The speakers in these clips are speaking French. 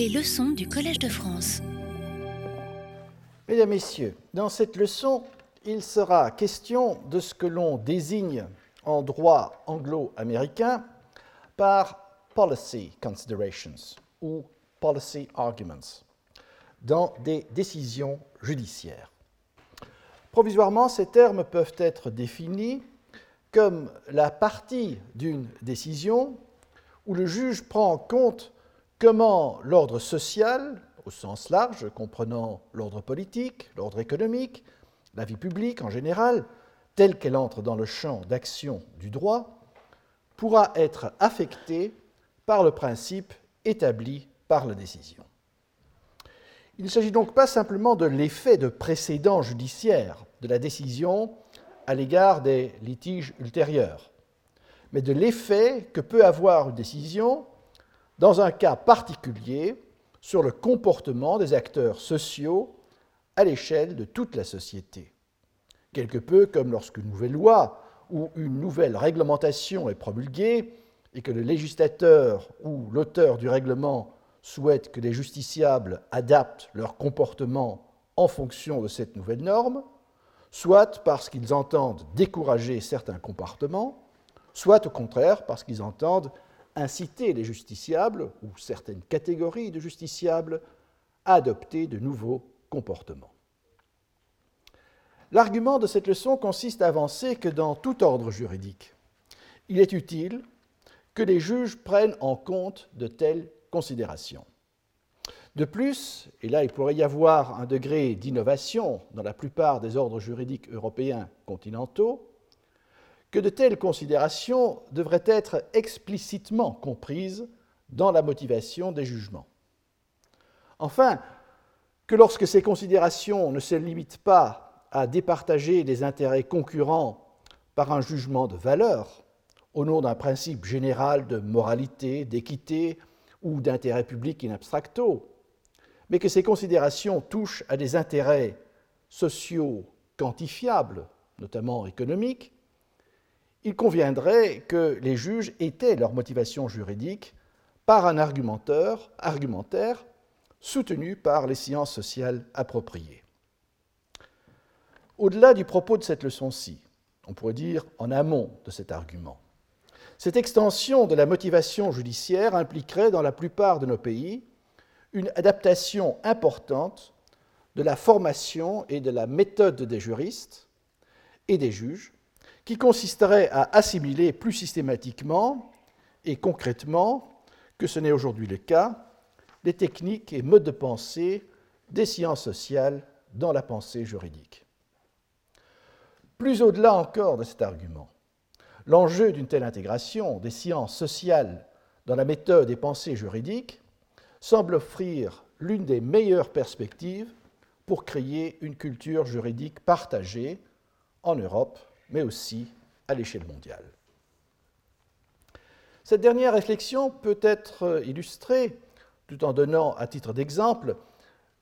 Les leçons du Collège de France. Mesdames, Messieurs, dans cette leçon, il sera question de ce que l'on désigne en droit anglo-américain par policy considerations ou policy arguments dans des décisions judiciaires. Provisoirement, ces termes peuvent être définis comme la partie d'une décision où le juge prend en compte comment l'ordre social, au sens large, comprenant l'ordre politique, l'ordre économique, la vie publique en général, telle qu'elle entre dans le champ d'action du droit, pourra être affecté par le principe établi par la décision. Il ne s'agit donc pas simplement de l'effet de précédent judiciaire de la décision à l'égard des litiges ultérieurs, mais de l'effet que peut avoir une décision dans un cas particulier sur le comportement des acteurs sociaux à l'échelle de toute la société. Quelque peu comme lorsqu'une nouvelle loi ou une nouvelle réglementation est promulguée et que le législateur ou l'auteur du règlement souhaite que les justiciables adaptent leur comportement en fonction de cette nouvelle norme, soit parce qu'ils entendent décourager certains comportements, soit au contraire parce qu'ils entendent inciter les justiciables ou certaines catégories de justiciables à adopter de nouveaux comportements. L'argument de cette leçon consiste à avancer que dans tout ordre juridique, il est utile que les juges prennent en compte de telles considérations. De plus, et là il pourrait y avoir un degré d'innovation dans la plupart des ordres juridiques européens continentaux, que de telles considérations devraient être explicitement comprises dans la motivation des jugements. Enfin, que lorsque ces considérations ne se limitent pas à départager des intérêts concurrents par un jugement de valeur, au nom d'un principe général de moralité, d'équité ou d'intérêt public in abstracto, mais que ces considérations touchent à des intérêts sociaux quantifiables, notamment économiques, il conviendrait que les juges étaient leur motivation juridique par un argumentaire, argumentaire soutenu par les sciences sociales appropriées. Au-delà du propos de cette leçon-ci, on pourrait dire en amont de cet argument, cette extension de la motivation judiciaire impliquerait dans la plupart de nos pays une adaptation importante de la formation et de la méthode des juristes et des juges qui consisterait à assimiler plus systématiquement et concrètement que ce n'est aujourd'hui le cas les techniques et modes de pensée des sciences sociales dans la pensée juridique. Plus au-delà encore de cet argument, l'enjeu d'une telle intégration des sciences sociales dans la méthode et pensée juridique semble offrir l'une des meilleures perspectives pour créer une culture juridique partagée en Europe mais aussi à l'échelle mondiale. Cette dernière réflexion peut être illustrée, tout en donnant à titre d'exemple,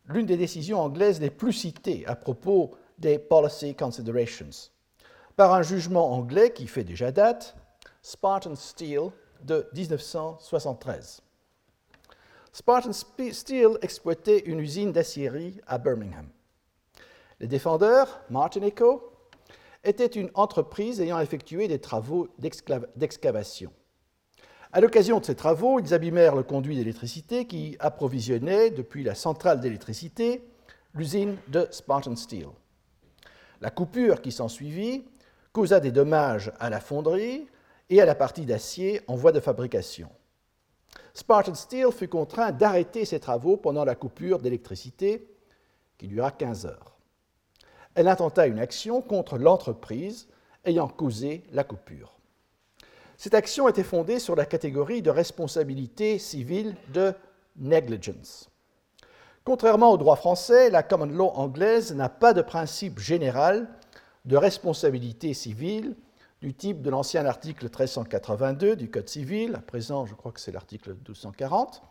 l'une des décisions anglaises les plus citées à propos des policy considerations, par un jugement anglais qui fait déjà date, Spartan Steel de 1973. Spartan Steel exploitait une usine d'acierie à Birmingham. Les défendeurs, Martin Echo, était une entreprise ayant effectué des travaux d'excavation. À l'occasion de ces travaux, ils abîmèrent le conduit d'électricité qui approvisionnait, depuis la centrale d'électricité, l'usine de Spartan Steel. La coupure qui s'ensuivit causa des dommages à la fonderie et à la partie d'acier en voie de fabrication. Spartan Steel fut contraint d'arrêter ses travaux pendant la coupure d'électricité qui dura 15 heures elle intenta une action contre l'entreprise ayant causé la coupure. Cette action était fondée sur la catégorie de responsabilité civile de negligence. Contrairement au droit français, la common law anglaise n'a pas de principe général de responsabilité civile du type de l'ancien article 1382 du Code civil, à présent je crois que c'est l'article 1240.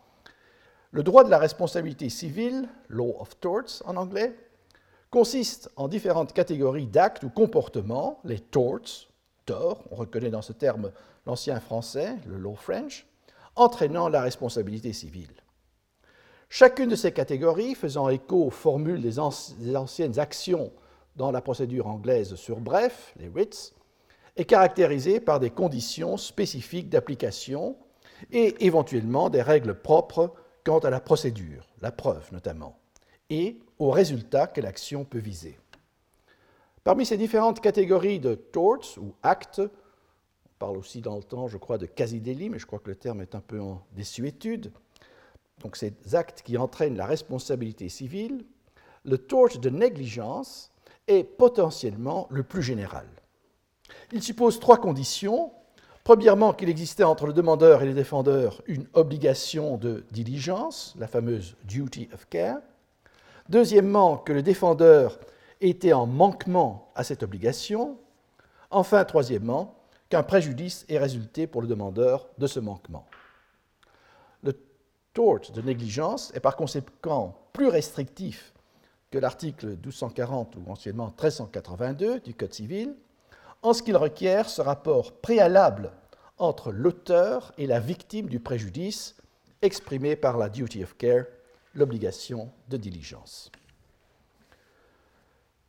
Le droit de la responsabilité civile, law of torts en anglais, consiste en différentes catégories d'actes ou comportements, les torts, on reconnaît dans ce terme l'ancien français, le law French, entraînant la responsabilité civile. Chacune de ces catégories, faisant écho aux formules des, anciennes actions dans la procédure anglaise sur bref, les writs, est caractérisée par des conditions spécifiques d'application et éventuellement des règles propres quant à la procédure, la preuve notamment, et aux résultats que l'action peut viser. Parmi ces différentes catégories de torts ou actes, on parle aussi dans le temps, je crois, de quasi-délit, mais je crois que le terme est un peu en désuétude, donc ces actes qui entraînent la responsabilité civile, le tort de négligence est potentiellement le plus général. Il suppose trois conditions. Premièrement, qu'il existait entre le demandeur et le défendeur une obligation de diligence, la fameuse duty of care. Deuxièmement, que le défendeur était en manquement à cette obligation. Enfin, troisièmement, qu'un préjudice ait résulté pour le demandeur de ce manquement. Le tort de négligence est par conséquent plus restrictif que l'article 1240 ou anciennement 1382 du Code civil, en ce qu'il requiert ce rapport préalable entre l'auteur et la victime du préjudice exprimé par la duty of care, l'obligation de diligence.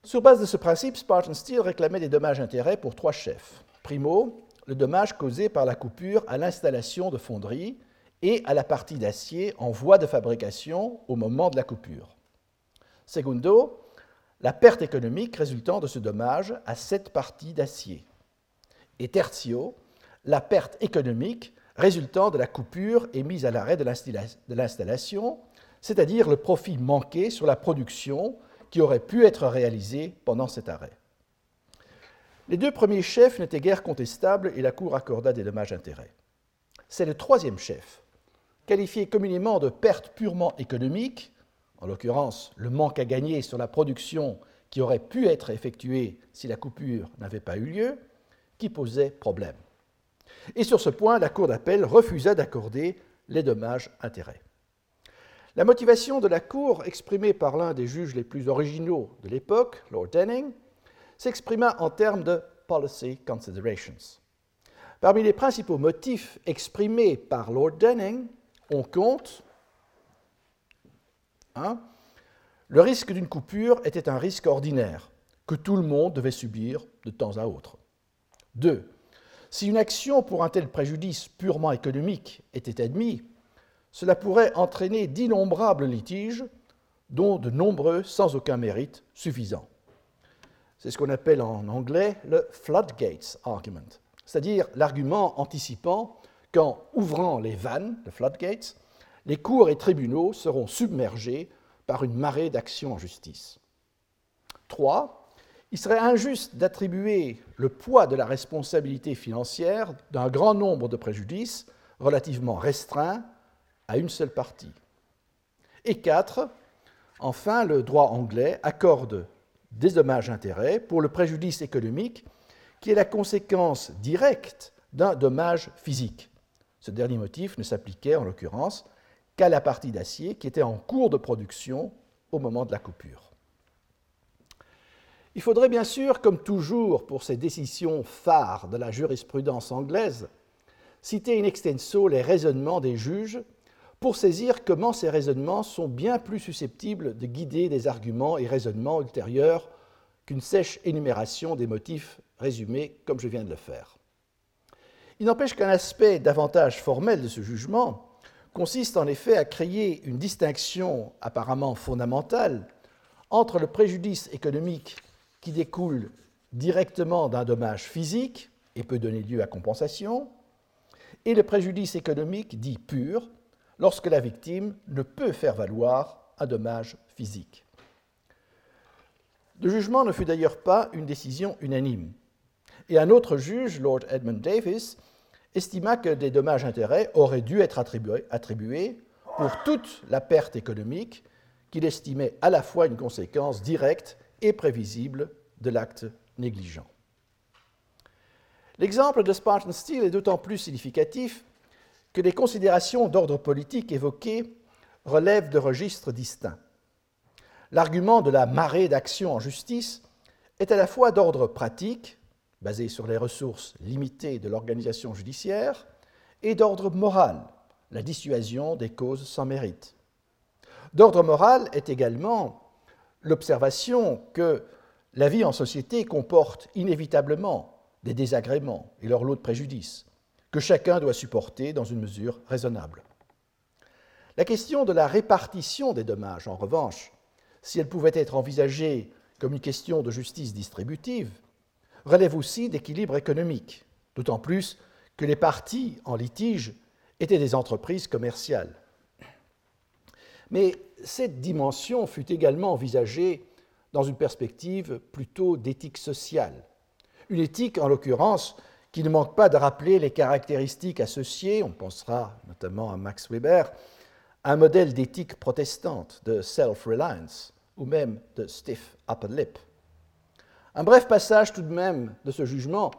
Sur base de ce principe, Spartan Steel réclamait des dommages-intérêts pour trois chefs. Primo, le dommage causé par la coupure à l'installation de fonderie et à la partie d'acier en voie de fabrication au moment de la coupure. Segundo, la perte économique résultant de ce dommage à cette partie d'acier. Et tertio, la perte économique résultant de la coupure et mise à l'arrêt de l'installation, c'est-à-dire le profit manqué sur la production qui aurait pu être réalisé pendant cet arrêt. Les deux premiers chefs n'étaient guère contestables et la Cour accorda des dommages-intérêts. C'est le troisième chef, qualifié communément de perte purement économique, en l'occurrence le manque à gagner sur la production qui aurait pu être effectuée si la coupure n'avait pas eu lieu, qui posait problème. Et sur ce point, la Cour d'appel refusa d'accorder les dommages-intérêts. La motivation de la Cour, exprimée par l'un des juges les plus originaux de l'époque, Lord Denning, s'exprima en termes de policy considerations. Parmi les principaux motifs exprimés par Lord Denning, on compte le risque d'une coupure était un risque ordinaire que tout le monde devait subir de temps à autre. 2. Si une action pour un tel préjudice purement économique était admise, cela pourrait entraîner d'innombrables litiges, dont de nombreux sans aucun mérite suffisant. C'est ce qu'on appelle en anglais le floodgates argument, c'est-à-dire l'argument anticipant qu'en ouvrant les vannes, le floodgates, les cours et tribunaux seront submergés par une marée d'actions en justice. 3. Il serait injuste d'attribuer le poids de la responsabilité financière d'un grand nombre de préjudices relativement restreints à une seule partie. Et 4. Enfin, le droit anglais accorde des dommages-intérêts pour le préjudice économique qui est la conséquence directe d'un dommage physique. Ce dernier motif ne s'appliquait en l'occurrence qu'à la partie d'acier qui était en cours de production au moment de la coupure. Il faudrait bien sûr, comme toujours pour ces décisions phares de la jurisprudence anglaise, citer in extenso les raisonnements des juges pour saisir comment ces raisonnements sont bien plus susceptibles de guider des arguments et raisonnements ultérieurs qu'une sèche énumération des motifs résumés comme je viens de le faire. Il n'empêche qu'un aspect davantage formel de ce jugement consiste en effet à créer une distinction apparemment fondamentale entre le préjudice économique qui découle directement d'un dommage physique et peut donner lieu à compensation, et le préjudice économique dit pur, lorsque la victime ne peut faire valoir un dommage physique. Le jugement ne fut d'ailleurs pas une décision unanime, et un autre juge, Lord Edmund Davis, estima que des dommages-intérêts auraient dû être attribués, pour toute la perte économique qu'il estimait à la fois une conséquence directe et prévisible de l'acte négligent. L'exemple de Spartan Steel est d'autant plus significatif que les considérations d'ordre politique évoquées relèvent de registres distincts. L'argument de la marée d'action en justice est à la fois d'ordre pratique, basé sur les ressources limitées de l'organisation judiciaire, et d'ordre moral, la dissuasion des causes sans mérite. D'ordre moral est également l'observation que la vie en société comporte inévitablement des désagréments et leur lot de préjudices, que chacun doit supporter dans une mesure raisonnable. La question de la répartition des dommages, en revanche, si elle pouvait être envisagée comme une question de justice distributive, relève aussi d'équilibre économique, d'autant plus que les parties en litige étaient des entreprises commerciales. Mais cette dimension fut également envisagée dans une perspective plutôt d'éthique sociale. Une éthique, en l'occurrence, qui ne manque pas de rappeler les caractéristiques associées, on pensera notamment à Max Weber, à un modèle d'éthique protestante, de self-reliance, ou même de stiff upper lip. Un bref passage tout de même de ce jugement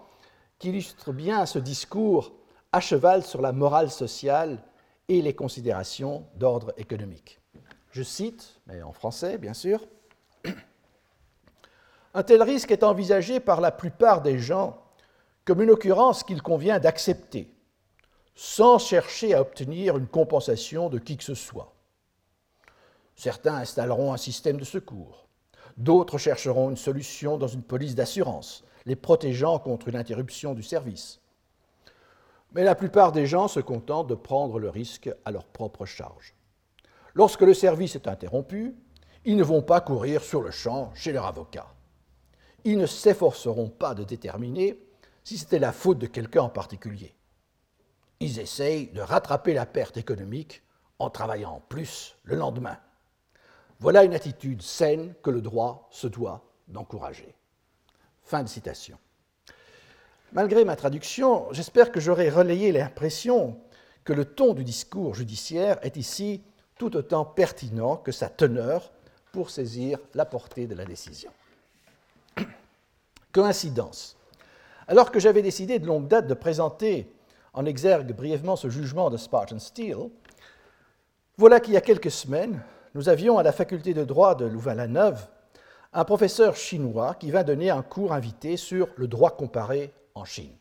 qui illustre bien ce discours à cheval sur la morale sociale et les considérations d'ordre économique. Je cite, mais en français bien sûr, Un tel risque est envisagé par la plupart des gens comme une occurrence qu'il convient d'accepter, sans chercher à obtenir une compensation de qui que ce soit. Certains installeront un système de secours, d'autres chercheront une solution dans une police d'assurance, les protégeant contre une interruption du service. Mais la plupart des gens se contentent de prendre le risque à leur propre charge. Lorsque le service est interrompu, ils ne vont pas courir sur le champ chez leur avocat. Ils ne s'efforceront pas de déterminer si c'était la faute de quelqu'un en particulier. Ils essayent de rattraper la perte économique en travaillant plus le lendemain. Voilà une attitude saine que le droit se doit d'encourager. Fin de citation. Malgré ma traduction, j'espère que j'aurai relayé l'impression que le ton du discours judiciaire est ici tout autant pertinent que sa teneur pour saisir la portée de la décision. Coïncidence. Alors que j'avais décidé de longue date de présenter en exergue brièvement ce jugement de Spartan Steel, voilà qu'il y a quelques semaines, nous avions à la faculté de droit de Louvain-la-Neuve un professeur chinois qui vint donner un cours invité sur le droit comparé en Chine.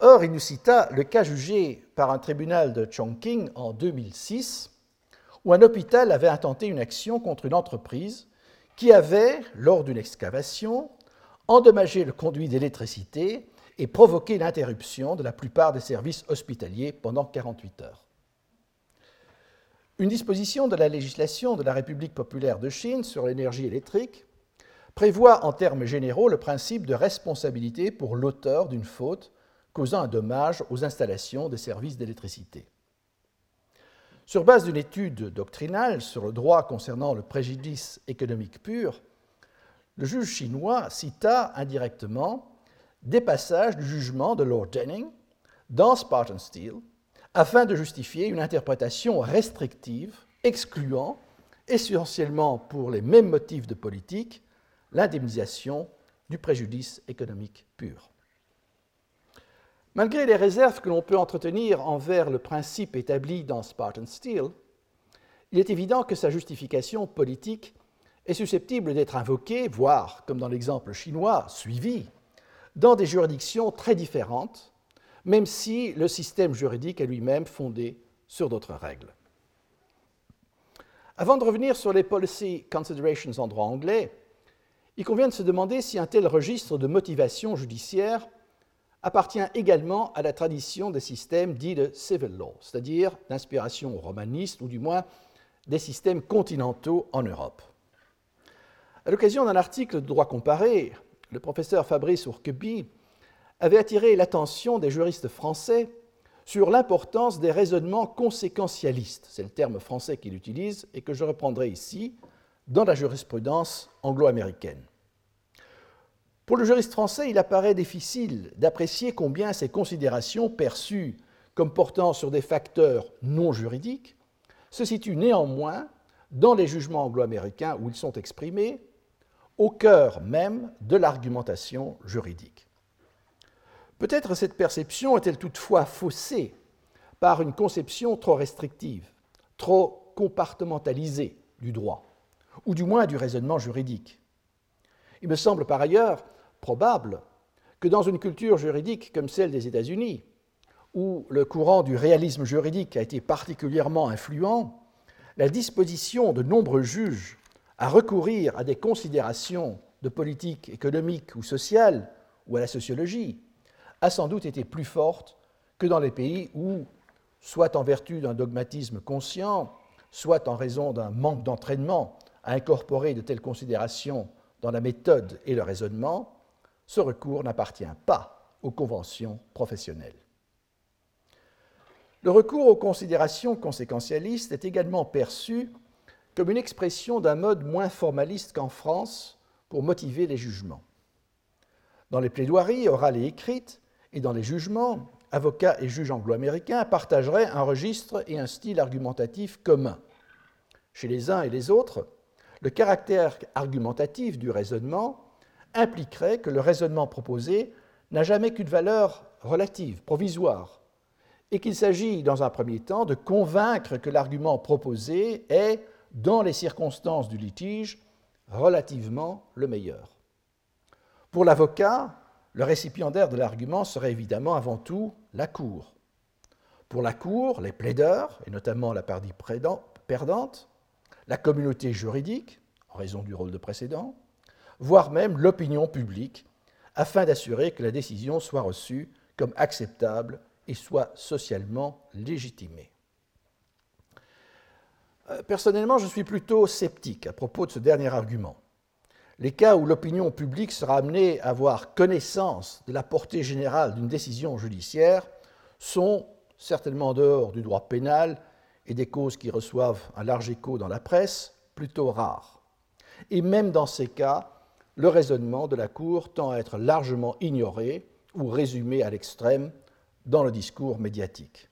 Or, il nous cita le cas jugé par un tribunal de Chongqing en 2006, où un hôpital avait intenté une action contre une entreprise qui avait, lors d'une excavation, endommagé le conduit d'électricité et provoqué l'interruption de la plupart des services hospitaliers pendant 48 heures. Une disposition de la législation de la République populaire de Chine sur l'énergie électrique prévoit en termes généraux le principe de responsabilité pour l'auteur d'une faute causant un dommage aux installations des services d'électricité. Sur base d'une étude doctrinale sur le droit concernant le préjudice économique pur, le juge chinois cita indirectement des passages du jugement de Lord Denning dans Spartan Steel afin de justifier une interprétation restrictive excluant, essentiellement pour les mêmes motifs de politique, l'indemnisation du préjudice économique pur. Malgré les réserves que l'on peut entretenir envers le principe établi dans Spartan Steel, il est évident que sa justification politique est susceptible d'être invoquée, voire, comme dans l'exemple chinois, suivie, dans des juridictions très différentes, même si le système juridique est lui-même fondé sur d'autres règles. Avant de revenir sur les policy considerations en droit anglais, il convient de se demander si un tel registre de motivation judiciaire appartient également à la tradition des systèmes dits de civil law, c'est-à-dire d'inspiration romaniste ou du moins des systèmes continentaux en Europe. À l'occasion d'un article de droit comparé, le professeur Fabrice Ourqueby avait attiré l'attention des juristes français sur l'importance des raisonnements conséquentialistes, c'est le terme français qu'il utilise et que je reprendrai ici, dans la jurisprudence anglo-américaine. Pour le juriste français, il apparaît difficile d'apprécier combien ces considérations perçues comme portant sur des facteurs non juridiques se situent néanmoins dans les jugements anglo-américains où ils sont exprimés, au cœur même de l'argumentation juridique. Peut-être cette perception est-elle toutefois faussée par une conception trop restrictive, trop compartimentalisée du droit, ou du moins du raisonnement juridique. Il me semble par ailleurs probable que dans une culture juridique comme celle des États-Unis, où le courant du réalisme juridique a été particulièrement influent, la disposition de nombreux juges à recourir à des considérations de politique économique ou sociale ou à la sociologie a sans doute été plus forte que dans les pays où, soit en vertu d'un dogmatisme conscient, soit en raison d'un manque d'entraînement à incorporer de telles considérations dans la méthode et le raisonnement, ce recours n'appartient pas aux conventions professionnelles. Le recours aux considérations conséquentialistes est également perçu comme une expression d'un mode moins formaliste qu'en France pour motiver les jugements. Dans les plaidoiries orales et écrites et dans les jugements, avocats et juges anglo-américains partageraient un registre et un style argumentatif commun. Chez les uns et les autres, le caractère argumentatif du raisonnement impliquerait que le raisonnement proposé n'a jamais qu'une valeur relative, provisoire, et qu'il s'agit, dans un premier temps, de convaincre que l'argument proposé est, dans les circonstances du litige, relativement le meilleur. Pour l'avocat, le récipiendaire de l'argument serait évidemment avant tout la Cour. Pour la Cour, les plaideurs, et notamment la partie perdante, la communauté juridique, en raison du rôle de précédent, voire même l'opinion publique, afin d'assurer que la décision soit reçue comme acceptable et soit socialement légitimée. Euh, personnellement, je suis plutôt sceptique à propos de ce dernier argument. Les cas où l'opinion publique sera amenée à avoir connaissance de la portée générale d'une décision judiciaire sont certainement en dehors du droit pénal et des causes qui reçoivent un large écho dans la presse, plutôt rares. Et même dans ces cas, le raisonnement de la Cour tend à être largement ignoré ou résumé à l'extrême dans le discours médiatique.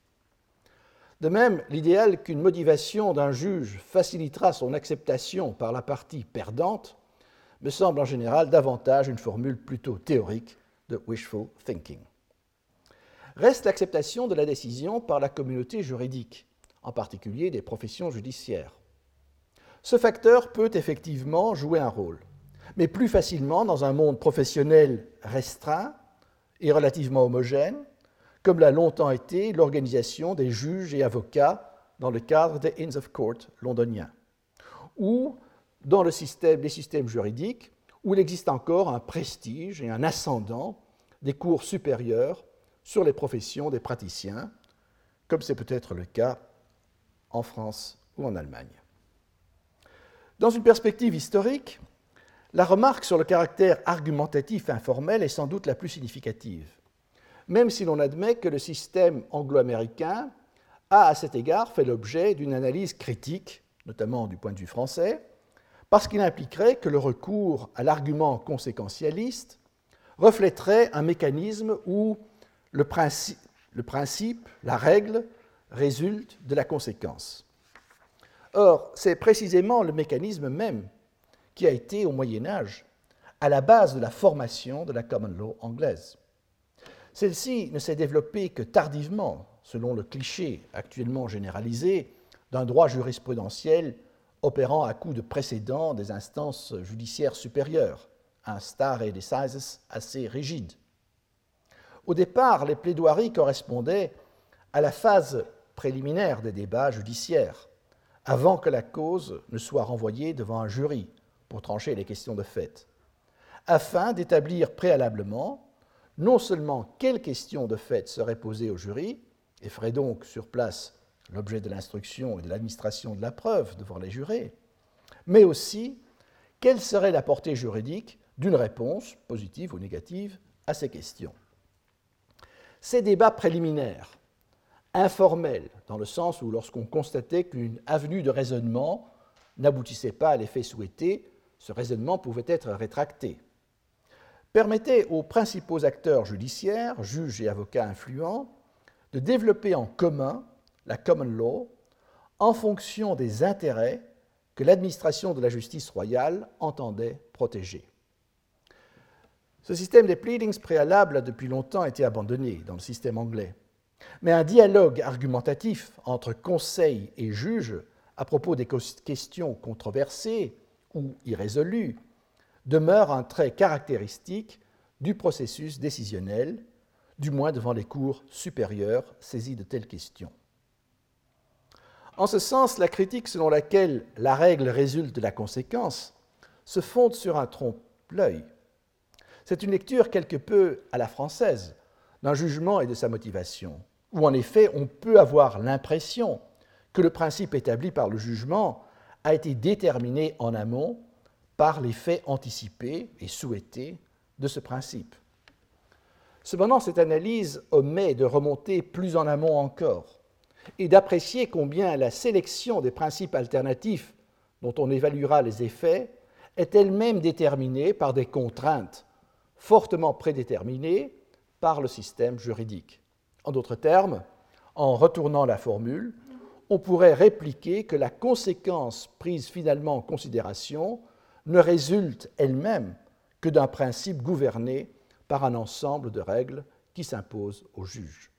De même, l'idéal qu'une motivation d'un juge facilitera son acceptation par la partie perdante me semble en général davantage une formule plutôt théorique de wishful thinking. Reste l'acceptation de la décision par la communauté juridique, en particulier des professions judiciaires. Ce facteur peut effectivement jouer un rôle, mais plus facilement dans un monde professionnel restreint et relativement homogène, comme l'a longtemps été l'organisation des juges et avocats dans le cadre des Inns of Court londoniens, ou dans les systèmes juridiques où il existe encore un prestige et un ascendant des cours supérieurs sur les professions des praticiens, comme c'est peut-être le cas en France ou en Allemagne. Dans une perspective historique, la remarque sur le caractère argumentatif informel est sans doute la plus significative même si l'on admet que le système anglo-américain a à cet égard fait l'objet d'une analyse critique, notamment du point de vue français, parce qu'il impliquerait que le recours à l'argument conséquentialiste reflèterait un mécanisme où le principe, le principe, la règle, résulte de la conséquence. Or, c'est précisément le mécanisme même qui a été, au Moyen Âge, à la base de la formation de la common law anglaise. Celle-ci ne s'est développée que tardivement, selon le cliché actuellement généralisé d'un droit jurisprudentiel opérant à coup de précédent des instances judiciaires supérieures, un stare decisis assez rigide. Au départ, les plaidoiries correspondaient à la phase préliminaire des débats judiciaires, avant que la cause ne soit renvoyée devant un jury pour trancher les questions de fait, afin d'établir préalablement non seulement quelles questions de fait seraient posées au jury, et feraient donc sur place l'objet de l'instruction et de l'administration de la preuve devant les jurés, mais aussi quelle serait la portée juridique d'une réponse, positive ou négative, à ces questions. Ces débats préliminaires, informels, dans le sens où lorsqu'on constatait qu'une avenue de raisonnement n'aboutissait pas à l'effet souhaité, ce raisonnement pouvait être rétracté permettait aux principaux acteurs judiciaires, juges et avocats influents, de développer en commun la common law en fonction des intérêts que l'administration de la justice royale entendait protéger. Ce système des pleadings préalables a depuis longtemps été abandonné dans le système anglais, mais un dialogue argumentatif entre conseil et juge à propos des questions controversées ou irrésolues demeure un trait caractéristique du processus décisionnel, du moins devant les cours supérieures saisies de telles questions. En ce sens, la critique selon laquelle la règle résulte de la conséquence se fonde sur un trompe-l'œil. C'est une lecture quelque peu à la française d'un jugement et de sa motivation, où en effet on peut avoir l'impression que le principe établi par le jugement a été déterminé en amont par les faits anticipés et souhaités de ce principe. Cependant, cette analyse omet de remonter plus en amont encore et d'apprécier combien la sélection des principes alternatifs dont on évaluera les effets est elle-même déterminée par des contraintes fortement prédéterminées par le système juridique. En d'autres termes, en retournant la formule, on pourrait répliquer que la conséquence prise finalement en considération ne résulte elle-même que d'un principe gouverné par un ensemble de règles qui s'imposent aux juges.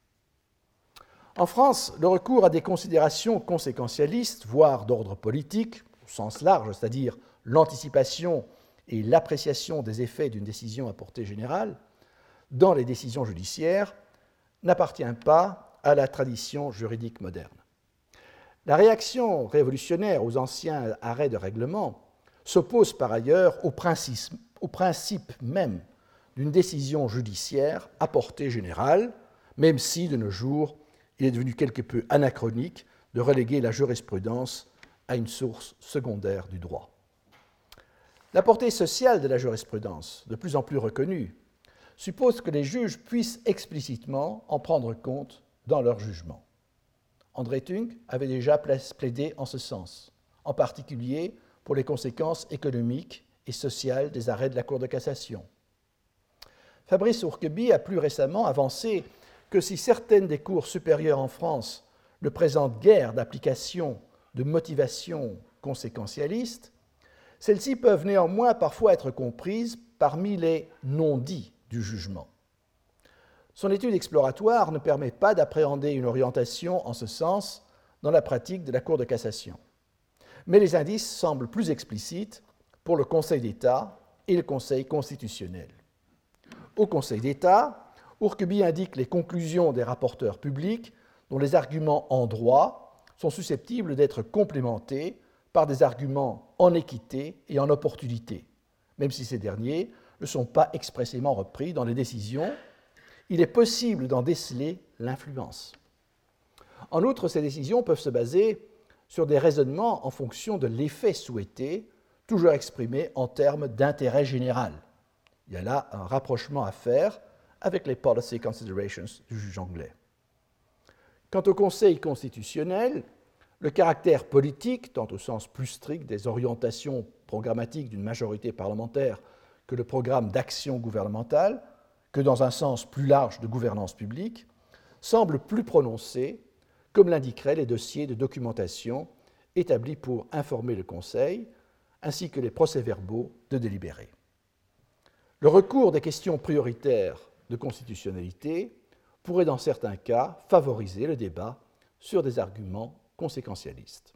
En France, le recours à des considérations conséquentialistes, voire d'ordre politique, au sens large, c'est-à-dire l'anticipation et l'appréciation des effets d'une décision à portée générale, dans les décisions judiciaires, n'appartient pas à la tradition juridique moderne. La réaction révolutionnaire aux anciens arrêts de règlement s'oppose par ailleurs au principe, même d'une décision judiciaire à portée générale, même si de nos jours il est devenu quelque peu anachronique de reléguer la jurisprudence à une source secondaire du droit. La portée sociale de la jurisprudence, de plus en plus reconnue, suppose que les juges puissent explicitement en prendre compte dans leur jugement. André Tung avait déjà plaidé en ce sens, en particulier pour les conséquences économiques et sociales des arrêts de la Cour de cassation. Fabrice Ourqueby a plus récemment avancé que si certaines des cours supérieures en France ne présentent guère d'application de motivation conséquentialiste, celles-ci peuvent néanmoins parfois être comprises parmi les non-dits du jugement. Son étude exploratoire ne permet pas d'appréhender une orientation en ce sens dans la pratique de la Cour de cassation. Mais les indices semblent plus explicites pour le Conseil d'État et le Conseil constitutionnel. Au Conseil d'État, Ourkeby indique les conclusions des rapporteurs publics dont les arguments en droit sont susceptibles d'être complémentés par des arguments en équité et en opportunité, même si ces derniers ne sont pas expressément repris dans les décisions, il est possible d'en déceler l'influence. En outre, ces décisions peuvent se baser sur des raisonnements en fonction de l'effet souhaité, toujours exprimé en termes d'intérêt général. Il y a là un rapprochement à faire avec les policy considerations du juge anglais. Quant au Conseil constitutionnel, le caractère politique, tant au sens plus strict des orientations programmatiques d'une majorité parlementaire que le programme d'action gouvernementale, que dans un sens plus large de gouvernance publique, semble plus prononcé, comme l'indiqueraient les dossiers de documentation établis pour informer le Conseil, ainsi que les procès-verbaux de délibérés. Le recours des questions prioritaires de constitutionnalité pourrait dans certains cas favoriser le débat sur des arguments conséquentialistes.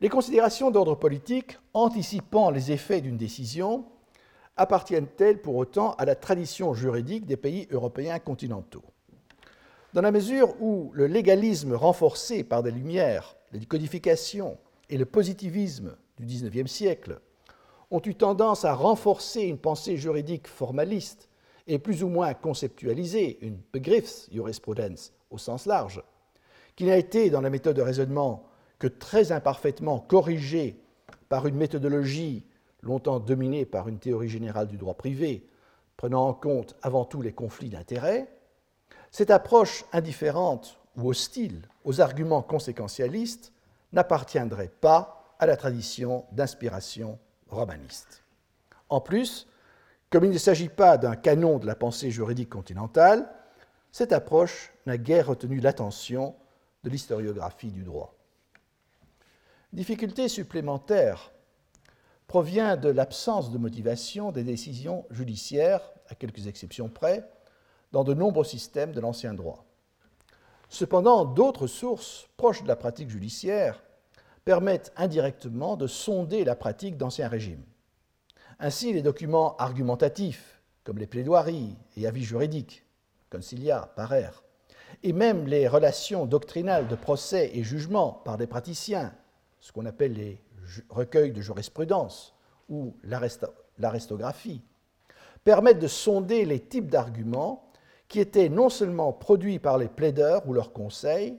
Les considérations d'ordre politique anticipant les effets d'une décision appartiennent-elles pour autant à la tradition juridique des pays européens continentaux? Dans la mesure où le légalisme renforcé par des lumières, les codifications et le positivisme du XIXe siècle ont eu tendance à renforcer une pensée juridique formaliste et plus ou moins conceptualisée, une Begriffsjurisprudence au sens large, qui n'a été dans la méthode de raisonnement que très imparfaitement corrigé par une méthodologie longtemps dominée par une théorie générale du droit privé, prenant en compte avant tout les conflits d'intérêts, cette approche indifférente ou hostile aux arguments conséquentialistes n'appartiendrait pas à la tradition d'inspiration romaniste. En plus, comme il ne s'agit pas d'un canon de la pensée juridique continentale, cette approche n'a guère retenu l'attention de l'historiographie du droit difficulté supplémentaire provient de l'absence de motivation des décisions judiciaires, à quelques exceptions près, dans de nombreux systèmes de l'ancien droit. Cependant, d'autres sources proches de la pratique judiciaire permettent indirectement de sonder la pratique d'anciens régimes. Ainsi, les documents argumentatifs, comme les plaidoiries et avis juridiques, concilia, parer, et même les relations doctrinales de procès et jugement par des praticiens, ce qu'on appelle les recueils de jurisprudence ou l'arestographie, permettent de sonder les types d'arguments qui étaient non seulement produits par les plaideurs ou leurs conseils,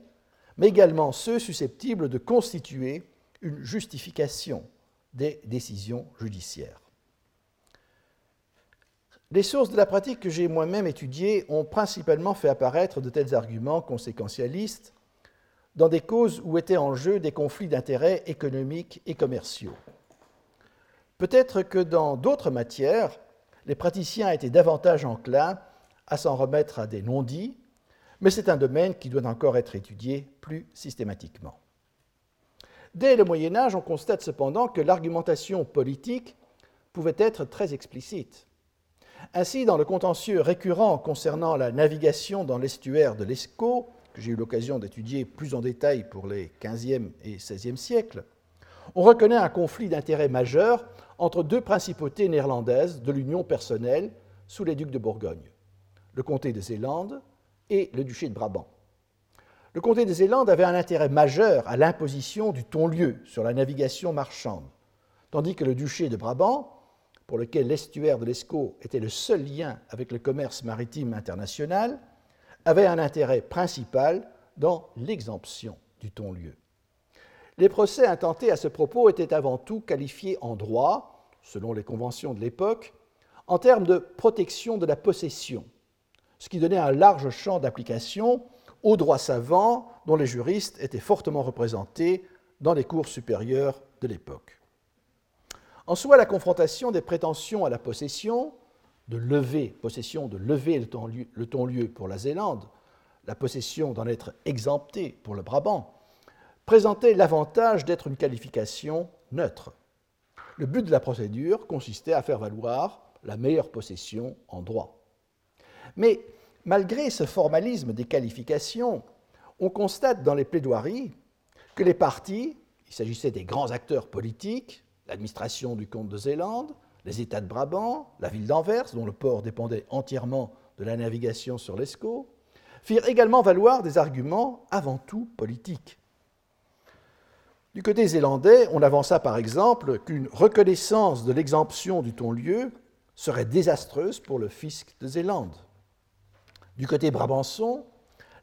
mais également ceux susceptibles de constituer une justification des décisions judiciaires. Les sources de la pratique que j'ai moi-même étudiées ont principalement fait apparaître de tels arguments conséquentialistes dans des causes où étaient en jeu des conflits d'intérêts économiques et commerciaux. Peut-être que dans d'autres matières, les praticiens étaient davantage enclins à s'en remettre à des non-dits, mais c'est un domaine qui doit encore être étudié plus systématiquement. Dès le Moyen Âge, on constate cependant que l'argumentation politique pouvait être très explicite. Ainsi, dans le contentieux récurrent concernant la navigation dans l'estuaire de l'Escaut, que j'ai eu l'occasion d'étudier plus en détail pour les XVe et XVIe siècles, on reconnaît un conflit d'intérêts majeur entre deux principautés néerlandaises de l'union personnelle sous les ducs de Bourgogne, le comté de Zélande et le duché de Brabant. Le comté de Zélande avait un intérêt majeur à l'imposition du ton-lieu sur la navigation marchande, tandis que le duché de Brabant pour lequel l'estuaire de l'Escaut était le seul lien avec le commerce maritime international, avait un intérêt principal dans l'exemption du ton-lieu. Les procès intentés à ce propos étaient avant tout qualifiés en droit, selon les conventions de l'époque, en termes de protection de la possession, ce qui donnait un large champ d'application aux droits savants dont les juristes étaient fortement représentés dans les cours supérieures de l'époque. En soi, la confrontation des prétentions à la possession, de lever, possession de lever le ton-lieu pour la Zélande, la possession d'en être exempté pour le Brabant, présentait l'avantage d'être une qualification neutre. Le but de la procédure consistait à faire valoir la meilleure possession en droit. Mais malgré ce formalisme des qualifications, on constate dans les plaidoiries que les partis, il s'agissait des grands acteurs politiques, l'administration du comte de Zélande, les États de Brabant, la ville d'Anvers, dont le port dépendait entièrement de la navigation sur l'Escaut, firent également valoir des arguments avant tout politiques. Du côté zélandais, on avança par exemple qu'une reconnaissance de l'exemption du ton-lieu serait désastreuse pour le fisc de Zélande. Du côté brabançon,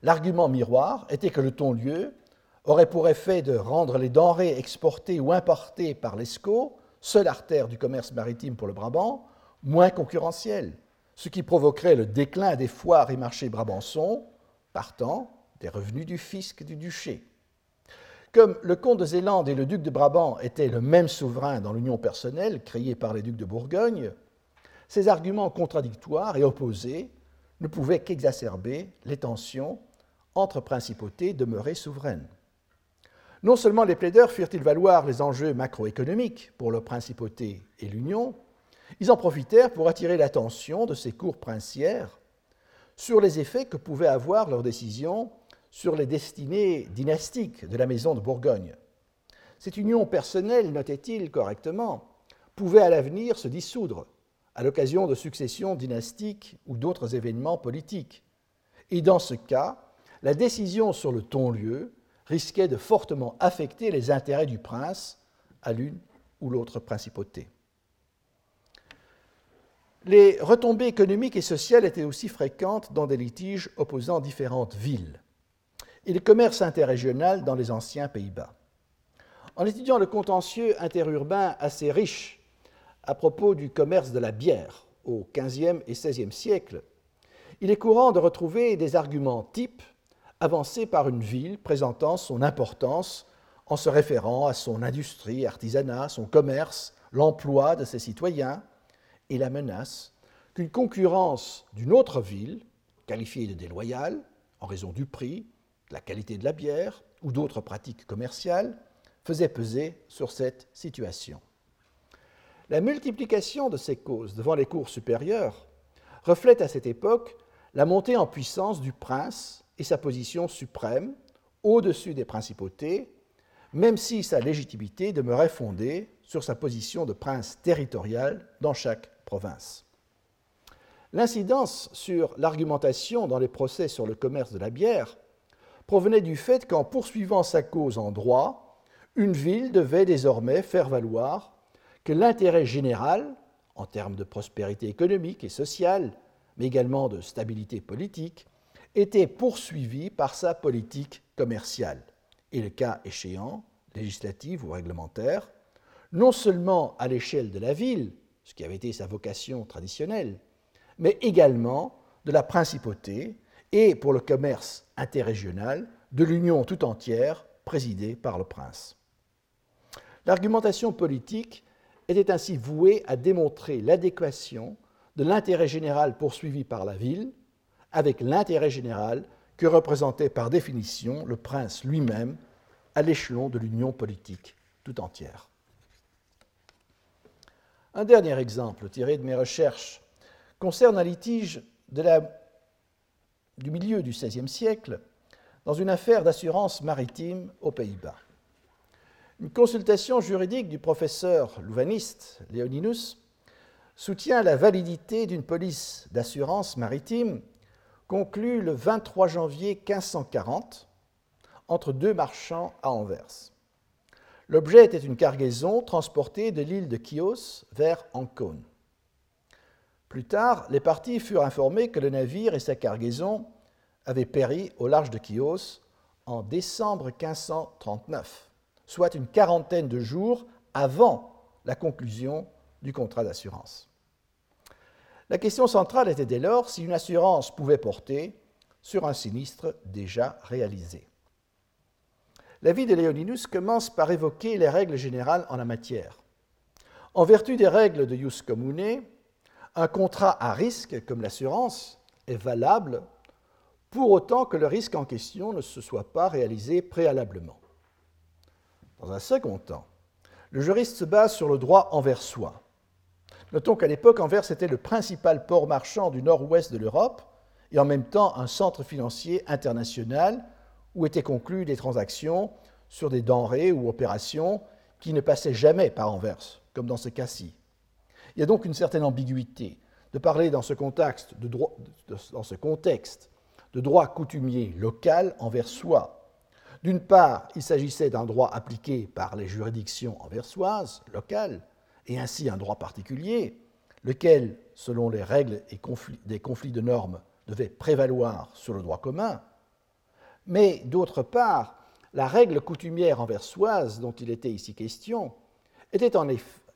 l'argument miroir était que le ton-lieu aurait pour effet de rendre les denrées exportées ou importées par l'ESCO, seule artère du commerce maritime pour le Brabant, moins concurrentielles, ce qui provoquerait le déclin des foires et marchés brabançons, partant des revenus du fisc du duché. Comme le comte de Zélande et le duc de Brabant étaient le même souverain dans l'union personnelle créée par les ducs de Bourgogne, ces arguments contradictoires et opposés ne pouvaient qu'exacerber les tensions entre principautés demeurées souveraines. Non seulement les plaideurs firent-ils valoir les enjeux macroéconomiques pour leur principauté et l'Union, ils en profitèrent pour attirer l'attention de ces cours princières sur les effets que pouvait avoir leur décision sur les destinées dynastiques de la maison de Bourgogne. Cette union personnelle, notait-il correctement, pouvait à l'avenir se dissoudre à l'occasion de successions dynastiques ou d'autres événements politiques. Et dans ce cas, la décision sur le ton-lieu risquait de fortement affecter les intérêts du prince à l'une ou l'autre principauté. Les retombées économiques et sociales étaient aussi fréquentes dans des litiges opposant différentes villes et le commerce interrégional dans les anciens Pays-Bas. En étudiant le contentieux interurbain assez riche à propos du commerce de la bière au XVe et XVIe siècle, il est courant de retrouver des arguments types avancé par une ville présentant son importance en se référant à son industrie, artisanat, son commerce, l'emploi de ses citoyens et la menace qu'une concurrence d'une autre ville, qualifiée de déloyale en raison du prix, de la qualité de la bière ou d'autres pratiques commerciales, faisait peser sur cette situation. La multiplication de ces causes devant les cours supérieures reflète à cette époque la montée en puissance du prince et sa position suprême au-dessus des principautés, même si sa légitimité demeurait fondée sur sa position de prince territorial dans chaque province. L'incidence sur l'argumentation dans les procès sur le commerce de la bière provenait du fait qu'en poursuivant sa cause en droit, une ville devait désormais faire valoir que l'intérêt général, en termes de prospérité économique et sociale, mais également de stabilité politique, était poursuivi par sa politique commerciale, et le cas échéant, législative ou réglementaire, non seulement à l'échelle de la ville, ce qui avait été sa vocation traditionnelle, mais également de la principauté et, pour le commerce interrégional, de l'Union tout entière présidée par le prince. L'argumentation politique était ainsi vouée à démontrer l'adéquation de l'intérêt général poursuivi par la ville avec l'intérêt général que représentait par définition le prince lui-même à l'échelon de l'union politique tout entière. Un dernier exemple tiré de mes recherches concerne un litige du milieu du XVIe siècle dans une affaire d'assurance maritime aux Pays-Bas. Une consultation juridique du professeur louvaniste Léoninus soutient la validité d'une police d'assurance maritime conclue le 23 janvier 1540 entre deux marchands à Anvers. L'objet était une cargaison transportée de l'île de Chios vers Ancône. Plus tard, les parties furent informées que le navire et sa cargaison avaient péri au large de Chios en décembre 1539, soit une quarantaine de jours avant la conclusion du contrat d'assurance. La question centrale était dès lors si une assurance pouvait porter sur un sinistre déjà réalisé. L'avis de Léoninus commence par évoquer les règles générales en la matière. En vertu des règles de Jus Commune, un contrat à risque, comme l'assurance, est valable pour autant que le risque en question ne se soit pas réalisé préalablement. Dans un second temps, le juriste se base sur le droit envers soi. Notons qu'à l'époque, Anvers était le principal port marchand du nord-ouest de l'Europe et en même temps un centre financier international où étaient conclues des transactions sur des denrées ou opérations qui ne passaient jamais par Anvers, comme dans ce cas-ci. Il y a donc une certaine ambiguïté de parler dans ce contexte de droit, coutumier local envers soi. D'une part, il s'agissait d'un droit appliqué par les juridictions anversoises, locales, et ainsi un droit particulier, lequel, selon les règles et des conflits de normes, devait prévaloir sur le droit commun. Mais d'autre part, la règle coutumière anversoise dont il était ici question était en,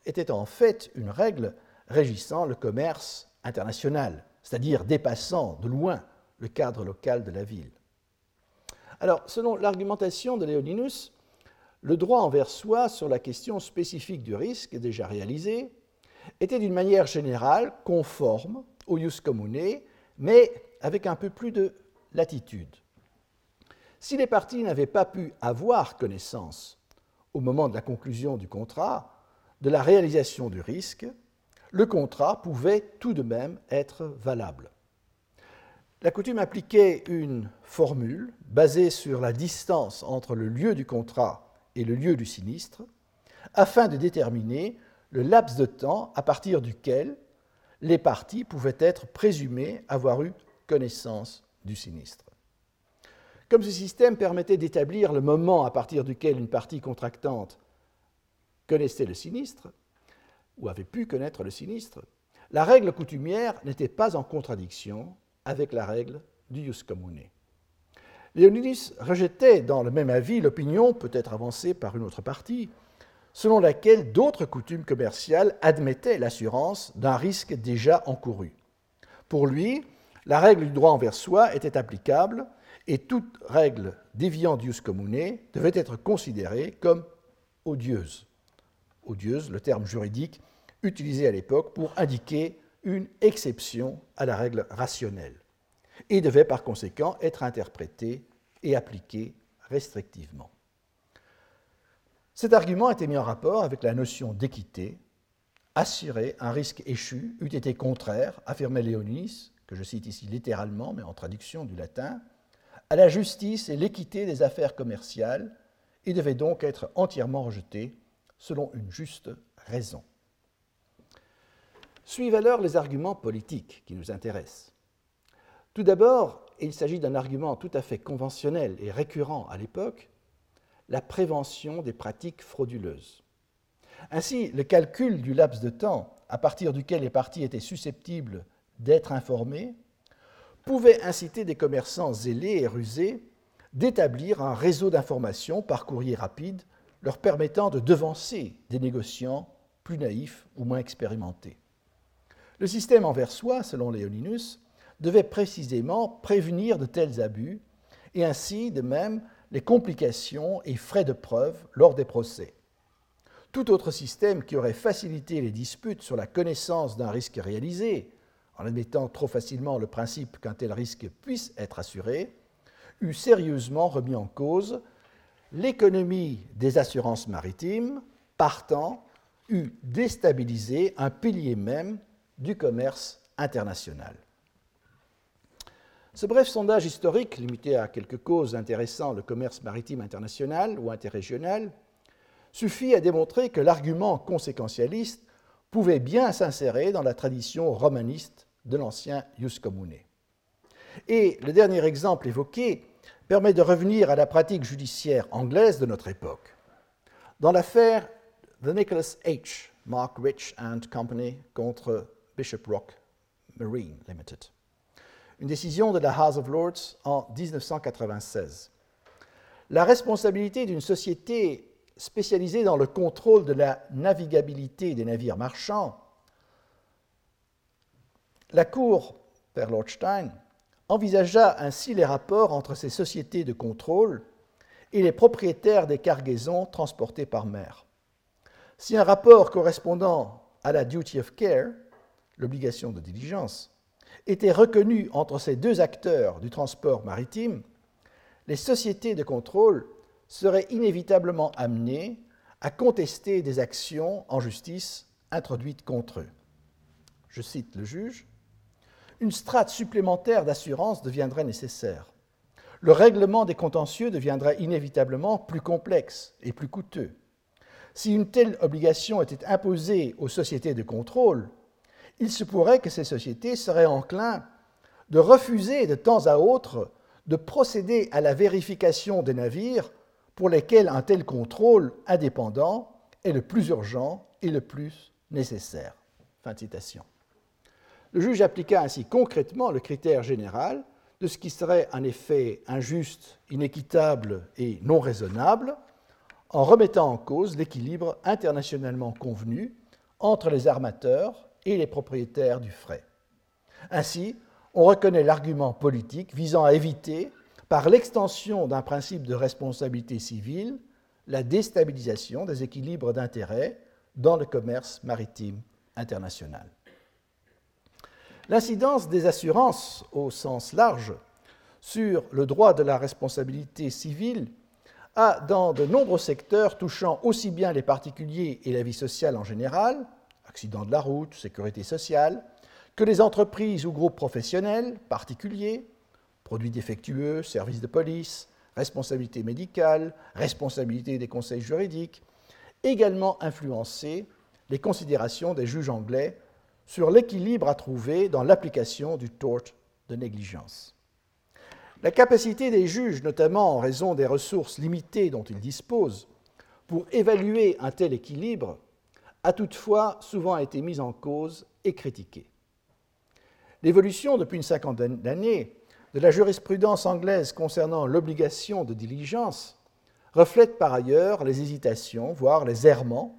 était en fait une règle régissant le commerce international, c'est-à-dire dépassant de loin le cadre local de la ville. Alors, selon l'argumentation de Léoninus, le droit envers soi sur la question spécifique du risque, déjà réalisé, était d'une manière générale conforme au jus commune, mais avec un peu plus de latitude. Si les parties n'avaient pas pu avoir connaissance, au moment de la conclusion du contrat, de la réalisation du risque, le contrat pouvait tout de même être valable. La coutume appliquait une formule basée sur la distance entre le lieu du contrat et le lieu du sinistre, afin de déterminer le laps de temps à partir duquel les parties pouvaient être présumées avoir eu connaissance du sinistre. Comme ce système permettait d'établir le moment à partir duquel une partie contractante connaissait le sinistre, ou avait pu connaître le sinistre, la règle coutumière n'était pas en contradiction avec la règle du jus commune. Léonidas rejetait dans le même avis l'opinion, peut-être avancée par une autre partie, selon laquelle d'autres coutumes commerciales admettaient l'assurance d'un risque déjà encouru. Pour lui, la règle du droit envers soi était applicable et toute règle déviant dius commune devait être considérée comme odieuse. Odieuse, le terme juridique utilisé à l'époque pour indiquer une exception à la règle rationnelle et devait par conséquent être interprété et appliqué restrictivement. Cet argument a été mis en rapport avec la notion d'équité. Assurer un risque échu eût été contraire, affirmait Léonis, que je cite ici littéralement, mais en traduction du latin, à la justice et l'équité des affaires commerciales et devait donc être entièrement rejeté selon une juste raison. Suivent alors les arguments politiques qui nous intéressent. Tout d'abord, il s'agit d'un argument tout à fait conventionnel et récurrent à l'époque, la prévention des pratiques frauduleuses. Ainsi, le calcul du laps de temps à partir duquel les parties étaient susceptibles d'être informées pouvait inciter des commerçants zélés et rusés d'établir un réseau d'informations par courrier rapide leur permettant de devancer des négociants plus naïfs ou moins expérimentés. Le système envers soi, selon Léoninus, devait précisément prévenir de tels abus et ainsi, de même, les complications et frais de preuve lors des procès. Tout autre système qui aurait facilité les disputes sur la connaissance d'un risque réalisé, en admettant trop facilement le principe qu'un tel risque puisse être assuré, eût sérieusement remis en cause l'économie des assurances maritimes, partant, eût déstabilisé un pilier même du commerce international. Ce bref sondage historique, limité à quelques causes intéressant le commerce maritime international ou interrégional, suffit à démontrer que l'argument conséquentialiste pouvait bien s'insérer dans la tradition romaniste de l'ancien Ius Commune. Et le dernier exemple évoqué permet de revenir à la pratique judiciaire anglaise de notre époque. Dans l'affaire The Nicholas H. Mark Rich and Company contre Bishop Rock Marine Limited. Une décision de la House of Lords en 1996. La responsabilité d'une société spécialisée dans le contrôle de la navigabilité des navires marchands, la Cour, per Lordstein, envisagea ainsi les rapports entre ces sociétés de contrôle et les propriétaires des cargaisons transportées par mer. Si un rapport correspondant à la duty of care, l'obligation de diligence, était reconnu entre ces deux acteurs du transport maritime, les sociétés de contrôle seraient inévitablement amenées à contester des actions en justice introduites contre eux. Je cite le juge une strate supplémentaire d'assurance deviendrait nécessaire. Le règlement des contentieux deviendrait inévitablement plus complexe et plus coûteux. Si une telle obligation était imposée aux sociétés de contrôle, il se pourrait que ces sociétés seraient enclins de refuser de temps à autre de procéder à la vérification des navires pour lesquels un tel contrôle indépendant est le plus urgent et le plus nécessaire. Fin citation. Le juge appliqua ainsi concrètement le critère général de ce qui serait un effet injuste, inéquitable et non raisonnable, en remettant en cause l'équilibre internationalement convenu entre les armateurs et les propriétaires du fret. Ainsi, on reconnaît l'argument politique visant à éviter, par l'extension d'un principe de responsabilité civile, la déstabilisation des équilibres d'intérêts dans le commerce maritime international. L'incidence des assurances au sens large sur le droit de la responsabilité civile a, dans de nombreux secteurs touchant aussi bien les particuliers et la vie sociale en général, accidents de la route, sécurité sociale, que les entreprises ou groupes professionnels, particuliers, produits défectueux, services de police, responsabilité médicale, responsabilité des conseils juridiques, également influencé les considérations des juges anglais sur l'équilibre à trouver dans l'application du tort de négligence. La capacité des juges, notamment en raison des ressources limitées dont ils disposent, pour évaluer un tel équilibre, a toutefois souvent été mise en cause et critiquée. L'évolution depuis une cinquantaine d'années de la jurisprudence anglaise concernant l'obligation de diligence reflète par ailleurs les hésitations, voire les errements,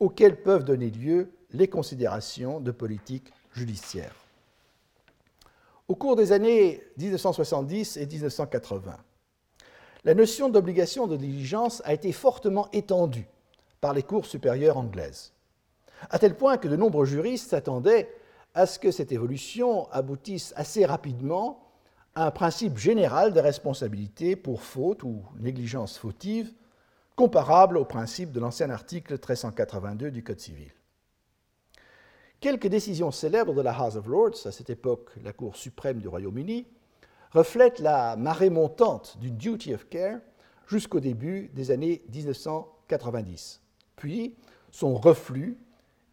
auxquels peuvent donner lieu les considérations de politique judiciaire. Au cours des années 1970 et 1980, la notion d'obligation de diligence a été fortement étendue par les cours supérieures anglaises, à tel point que de nombreux juristes s'attendaient à ce que cette évolution aboutisse assez rapidement à un principe général de responsabilité pour faute ou négligence fautive, comparable au principe de l'ancien article 1382 du Code civil. Quelques décisions célèbres de la House of Lords, à cette époque la Cour suprême du Royaume-Uni, reflètent la marée montante du duty of care jusqu'au début des années 1990, puis son reflux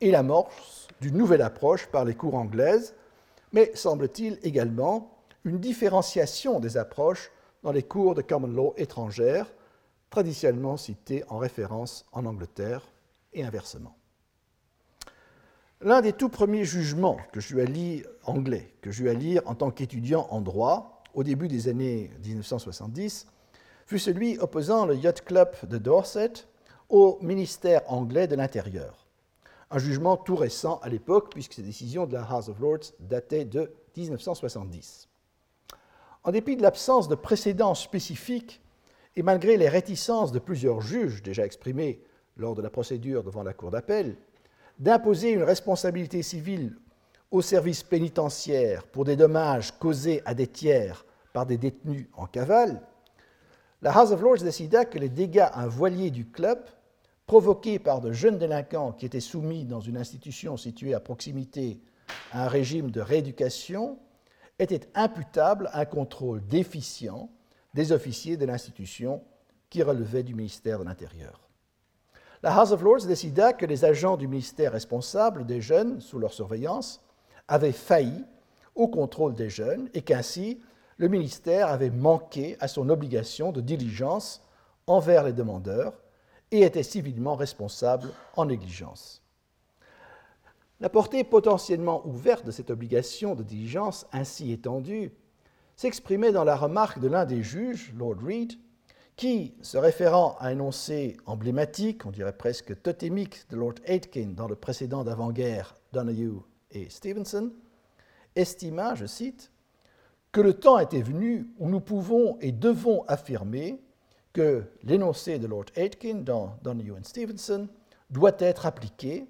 et l'amorce d'une nouvelle approche par les cours anglaises, mais semble-t-il également une différenciation des approches dans les cours de common law étrangères, traditionnellement citées en référence en Angleterre et inversement. L'un des tout premiers jugements que à lire anglais, que eu à lire en tant qu'étudiant en droit au début des années 1970, fut celui opposant le Yacht Club de Dorset au ministère anglais de l'Intérieur. Un jugement tout récent à l'époque, puisque ces décisions de la House of Lords dataient de 1970. En dépit de l'absence de précédents spécifiques et malgré les réticences de plusieurs juges déjà exprimées lors de la procédure devant la Cour d'appel, d'imposer une responsabilité civile au service pénitentiaire pour des dommages causés à des tiers par des détenus en cavale, la House of Lords décida que les dégâts à un voilier du club, provoqués par de jeunes délinquants qui étaient soumis dans une institution située à proximité à un régime de rééducation, étaient imputables à un contrôle déficient des officiers de l'institution qui relevait du ministère de l'Intérieur. La House of Lords décida que les agents du ministère responsables des jeunes sous leur surveillance avaient failli au contrôle des jeunes et qu'ainsi le ministère avait manqué à son obligation de diligence envers les demandeurs et était civilement responsable en négligence. La portée potentiellement ouverte de cette obligation de diligence ainsi étendue s'exprimait dans la remarque de l'un des juges, Lord Reed, qui, se référant à un énoncé emblématique, on dirait presque totémique, de Lord Aitken dans le précédent d'avant-guerre Donahue et Stevenson, estima, je cite, que le temps était venu où nous pouvons et devons affirmer que l'énoncé de Lord Aitken dans Donahue et Stevenson doit être appliqué,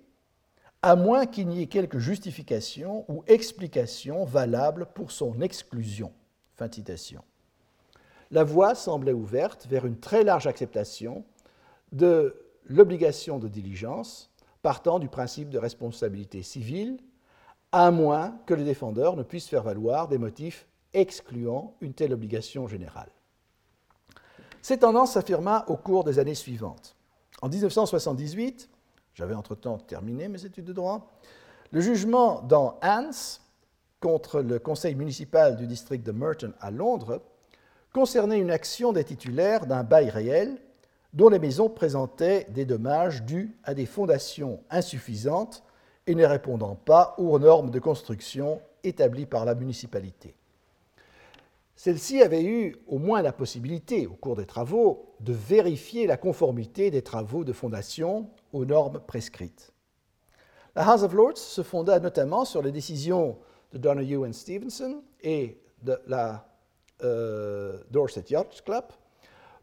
à moins qu'il n'y ait quelque justification ou explication valable pour son exclusion. Fin citation. La voie semblait ouverte vers une très large acceptation de l'obligation de diligence partant du principe de responsabilité civile, à moins que le défendeur ne puisse faire valoir des motifs excluant une telle obligation générale. Cette tendance s'affirma au cours des années suivantes. En 1978, j'avais entre-temps terminé mes études de droit, le jugement dans Hans contre le conseil municipal du district de Merton à Londres concernait une action des titulaires d'un bail réel dont les maisons présentaient des dommages dus à des fondations insuffisantes et ne répondant pas aux normes de construction établies par la municipalité. Celle-ci avait eu au moins la possibilité, au cours des travaux, de vérifier la conformité des travaux de fondation aux normes prescrites. La House of Lords se fonda notamment sur les décisions de Donahue et Stevenson et de la euh, Dorset Yacht Club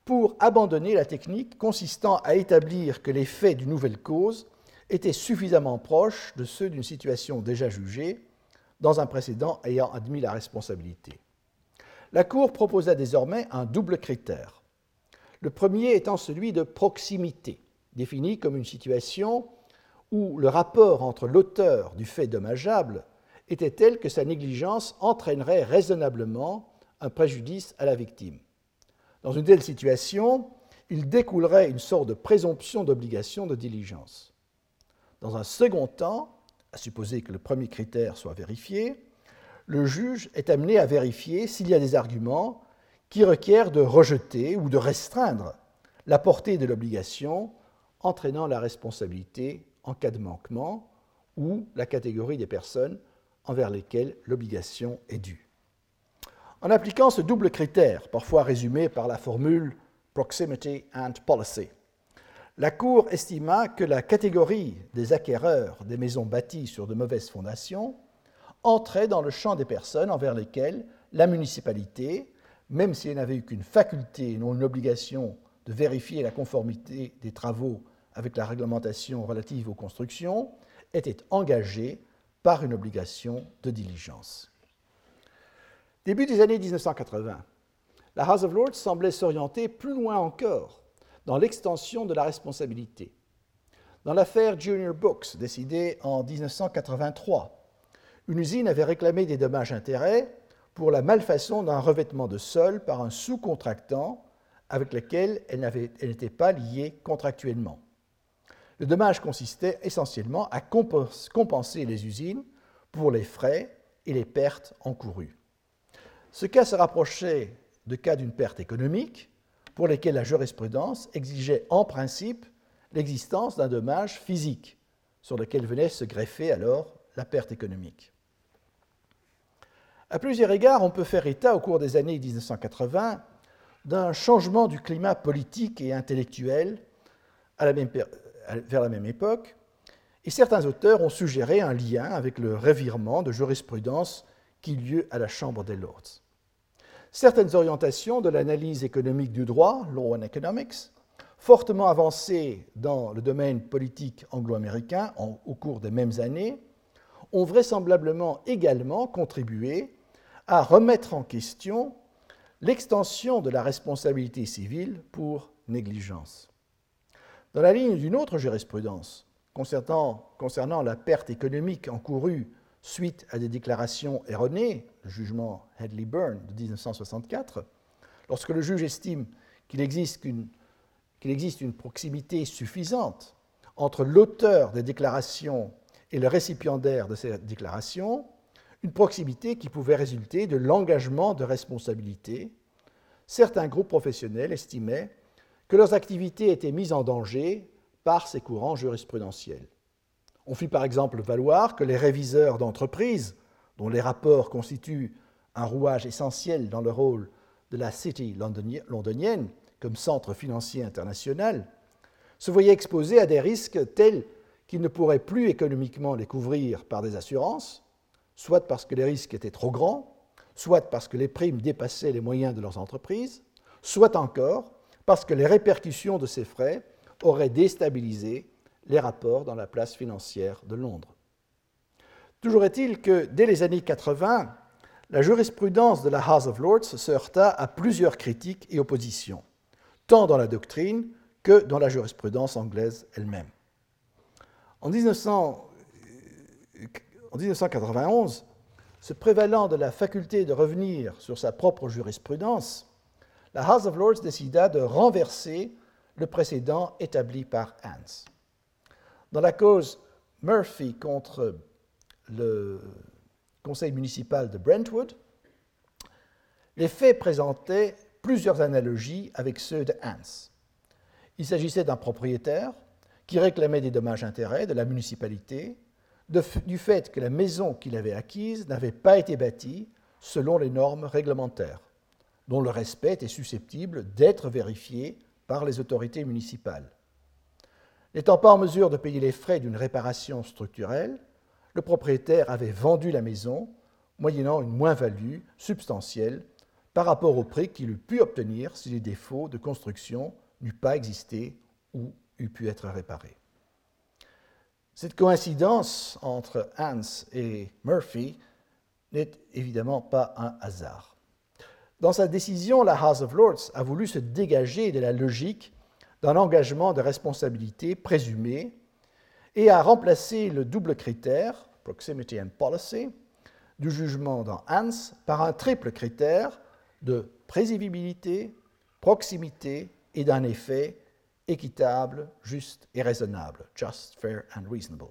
pour abandonner la technique consistant à établir que les faits d'une nouvelle cause étaient suffisamment proches de ceux d'une situation déjà jugée dans un précédent ayant admis la responsabilité. La Cour proposa désormais un double critère. Le premier étant celui de proximité, défini comme une situation où le rapport entre l'auteur du fait dommageable était tel que sa négligence entraînerait raisonnablement un préjudice à la victime. Dans une telle situation, il découlerait une sorte de présomption d'obligation de diligence. Dans un second temps, à supposer que le premier critère soit vérifié, le juge est amené à vérifier s'il y a des arguments qui requièrent de rejeter ou de restreindre la portée de l'obligation entraînant la responsabilité en cas de manquement ou la catégorie des personnes envers lesquelles l'obligation est due. En appliquant ce double critère, parfois résumé par la formule proximity and policy, la Cour estima que la catégorie des acquéreurs des maisons bâties sur de mauvaises fondations entrait dans le champ des personnes envers lesquelles la municipalité, même si elle n'avait eu qu'une faculté et non une obligation de vérifier la conformité des travaux avec la réglementation relative aux constructions, était engagée par une obligation de diligence. Début des années 1980, la House of Lords semblait s'orienter plus loin encore dans l'extension de la responsabilité. Dans l'affaire Junior Books, décidée en 1983, une usine avait réclamé des dommages-intérêts pour la malfaçon d'un revêtement de sol par un sous-contractant avec lequel elle n'était pas liée contractuellement. le dommage consistait essentiellement à compenser les usines pour les frais et les pertes encourues. Ce cas se rapprochait de cas d'une perte économique pour lesquels la jurisprudence exigeait en principe l'existence d'un dommage physique sur lequel venait se greffer alors la perte économique. À plusieurs égards, on peut faire état au cours des années 1980 d'un changement du climat politique et intellectuel vers la même époque, et certains auteurs ont suggéré un lien avec le revirement de jurisprudence qui lieu à la Chambre des Lords. Certaines orientations de l'analyse économique du droit, Law and Economics, fortement avancées dans le domaine politique anglo-américain au cours des mêmes années, ont vraisemblablement également contribué à remettre en question l'extension de la responsabilité civile pour négligence. Dans la ligne d'une autre jurisprudence, concernant, la perte économique encourue suite à des déclarations erronées, le jugement Headley-Byrne de 1964, lorsque le juge estime qu'il existe, qu'il existe une proximité suffisante entre l'auteur des déclarations et le récipiendaire de ces déclarations, une proximité qui pouvait résulter de l'engagement de responsabilité, certains groupes professionnels estimaient que leurs activités étaient mises en danger par ces courants jurisprudentiels. On fit par exemple valoir que les réviseurs d'entreprises, dont les rapports constituent un rouage essentiel dans le rôle de la City londonienne comme centre financier international, se voyaient exposés à des risques tels qu'ils ne pourraient plus économiquement les couvrir par des assurances, soit parce que les risques étaient trop grands, soit parce que les primes dépassaient les moyens de leurs entreprises, soit encore parce que les répercussions de ces frais auraient déstabilisé les rapports dans la place financière de Londres. Toujours est-il que dès les années 80, la jurisprudence de la House of Lords se heurta à plusieurs critiques et oppositions, tant dans la doctrine que dans la jurisprudence anglaise elle-même. En 1900, en 1991, se prévalant de la faculté de revenir sur sa propre jurisprudence, la House of Lords décida de renverser le précédent établi par Hans. Dans la cause Murphy contre le conseil municipal de Brentwood, les faits présentaient plusieurs analogies avec ceux de Hans. Il s'agissait d'un propriétaire qui réclamait des dommages-intérêts de la municipalité du fait que la maison qu'il avait acquise n'avait pas été bâtie selon les normes réglementaires, dont le respect était susceptible d'être vérifié par les autorités municipales. N'étant pas en mesure de payer les frais d'une réparation structurelle, le propriétaire avait vendu la maison moyennant une moins-value substantielle par rapport au prix qu'il eût pu obtenir si les défauts de construction n'eût pas existé ou eût pu être réparés. Cette coïncidence entre Hans et Murphy n'est évidemment pas un hasard. Dans sa décision, la House of Lords a voulu se dégager de la logique d'un engagement de responsabilité présumé et a remplacé le double critère, proximity and policy, du jugement dans Hans par un triple critère de prévisibilité, proximité et d'un effet équitable, juste et raisonnable, just, fair and reasonable.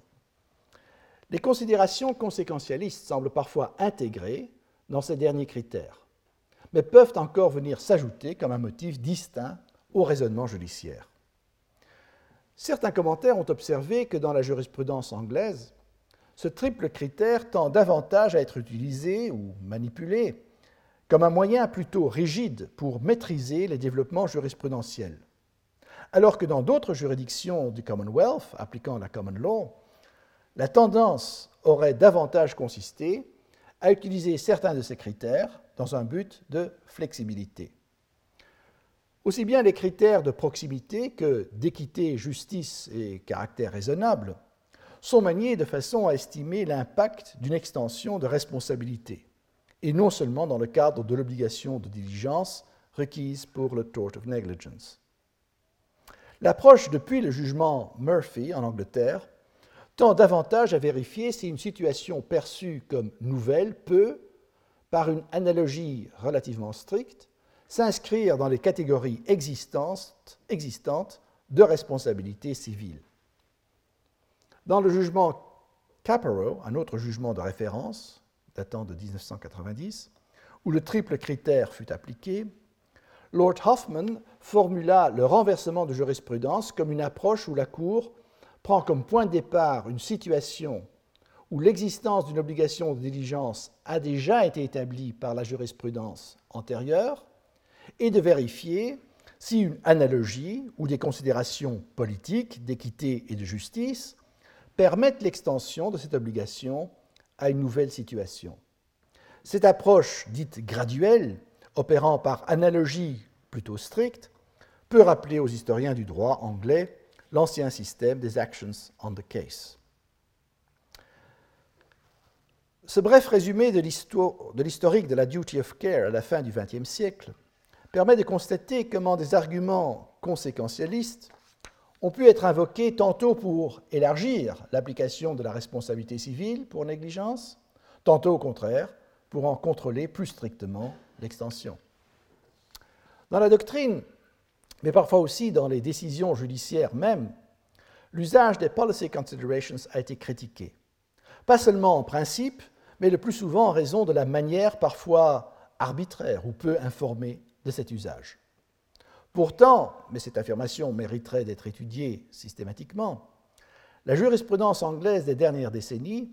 Les considérations conséquentialistes semblent parfois intégrées dans ces derniers critères, mais peuvent encore venir s'ajouter comme un motif distinct au raisonnement judiciaire. Certains commentaires ont observé que dans la jurisprudence anglaise, ce triple critère tend davantage à être utilisé ou manipulé comme un moyen plutôt rigide pour maîtriser les développements jurisprudentiels alors que dans d'autres juridictions du Commonwealth appliquant la common law, la tendance aurait davantage consisté à utiliser certains de ces critères dans un but de flexibilité. Aussi bien les critères de proximité que d'équité, justice et caractère raisonnable sont maniés de façon à estimer l'impact d'une extension de responsabilité, et non seulement dans le cadre de l'obligation de diligence requise pour le tort of negligence. L'approche depuis le jugement Murphy en Angleterre tend davantage à vérifier si une situation perçue comme nouvelle peut, par une analogie relativement stricte, s'inscrire dans les catégories existantes, de responsabilité civile. Dans le jugement Caparo, un autre jugement de référence datant de 1990, où le triple critère fut appliqué, Lord Hoffman formula le renversement de jurisprudence comme une approche où la Cour prend comme point de départ une situation où l'existence d'une obligation de diligence a déjà été établie par la jurisprudence antérieure et de vérifier si une analogie ou des considérations politiques, d'équité et de justice permettent l'extension de cette obligation à une nouvelle situation. Cette approche dite graduelle, opérant par analogie plutôt stricte, peut rappeler aux historiens du droit anglais l'ancien système des actions on the case. Ce bref résumé de l'historique de la duty of care à la fin du XXe siècle permet de constater comment des arguments conséquentialistes ont pu être invoqués tantôt pour élargir l'application de la responsabilité civile pour négligence, tantôt au contraire pour en contrôler plus strictement l'extension. Dans la doctrine, mais parfois aussi dans les décisions judiciaires même, l'usage des policy considerations a été critiqué. Pas seulement en principe, mais le plus souvent en raison de la manière parfois arbitraire ou peu informée de cet usage. Pourtant, mais cette affirmation mériterait d'être étudiée systématiquement, la jurisprudence anglaise des dernières décennies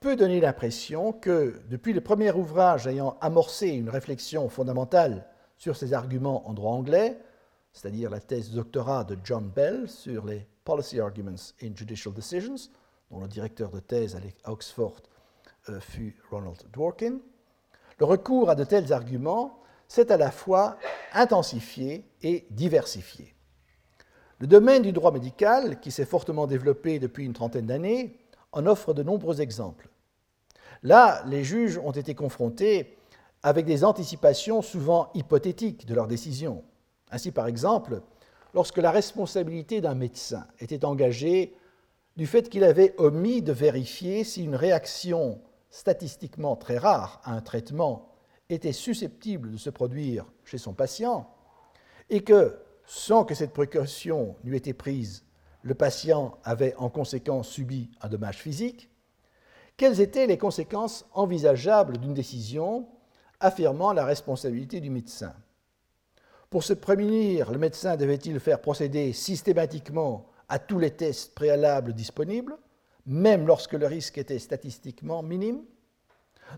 peut donner l'impression que, depuis le premier ouvrage ayant amorcé une réflexion fondamentale sur ces arguments en droit anglais, c'est-à-dire la thèse de doctorat de John Bell sur les Policy Arguments in Judicial Decisions, dont le directeur de thèse à Oxford euh, fut Ronald Dworkin, le recours à de tels arguments s'est à la fois intensifié et diversifié. Le domaine du droit médical, qui s'est fortement développé depuis une trentaine d'années, en offre de nombreux exemples. Là, les juges ont été confrontés avec des anticipations souvent hypothétiques de leurs décisions. Ainsi, par exemple, lorsque la responsabilité d'un médecin était engagée du fait qu'il avait omis de vérifier si une réaction statistiquement très rare à un traitement était susceptible de se produire chez son patient, et que, sans que cette précaution n'eût été prise, le patient avait en conséquence subi un dommage physique, quelles étaient les conséquences envisageables d'une décision affirmant la responsabilité du médecin? Pour se prémunir, le médecin devait-il faire procéder systématiquement à tous les tests préalables disponibles, même lorsque le risque était statistiquement minime?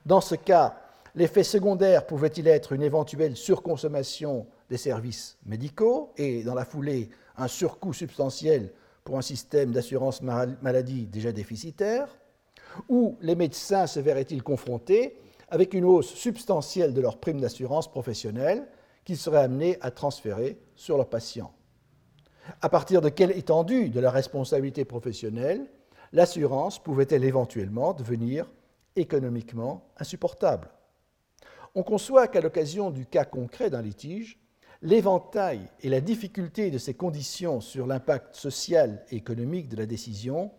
Dans ce cas, l'effet secondaire pouvait-il être une éventuelle surconsommation des services médicaux et, dans la foulée, un surcoût substantiel pour un système d'assurance maladie déjà déficitaire Ou les médecins se verraient-ils confrontés avec une hausse substantielle de leur prime d'assurance professionnelle qu'ils seraient amenés à transférer sur leurs patients? À partir de quelle étendue de la responsabilité professionnelle l'assurance pouvait-elle éventuellement devenir économiquement insupportable? On conçoit qu'à l'occasion du cas concret d'un litige, l'éventail et la difficulté de ces conditions sur l'impact social et économique de la décision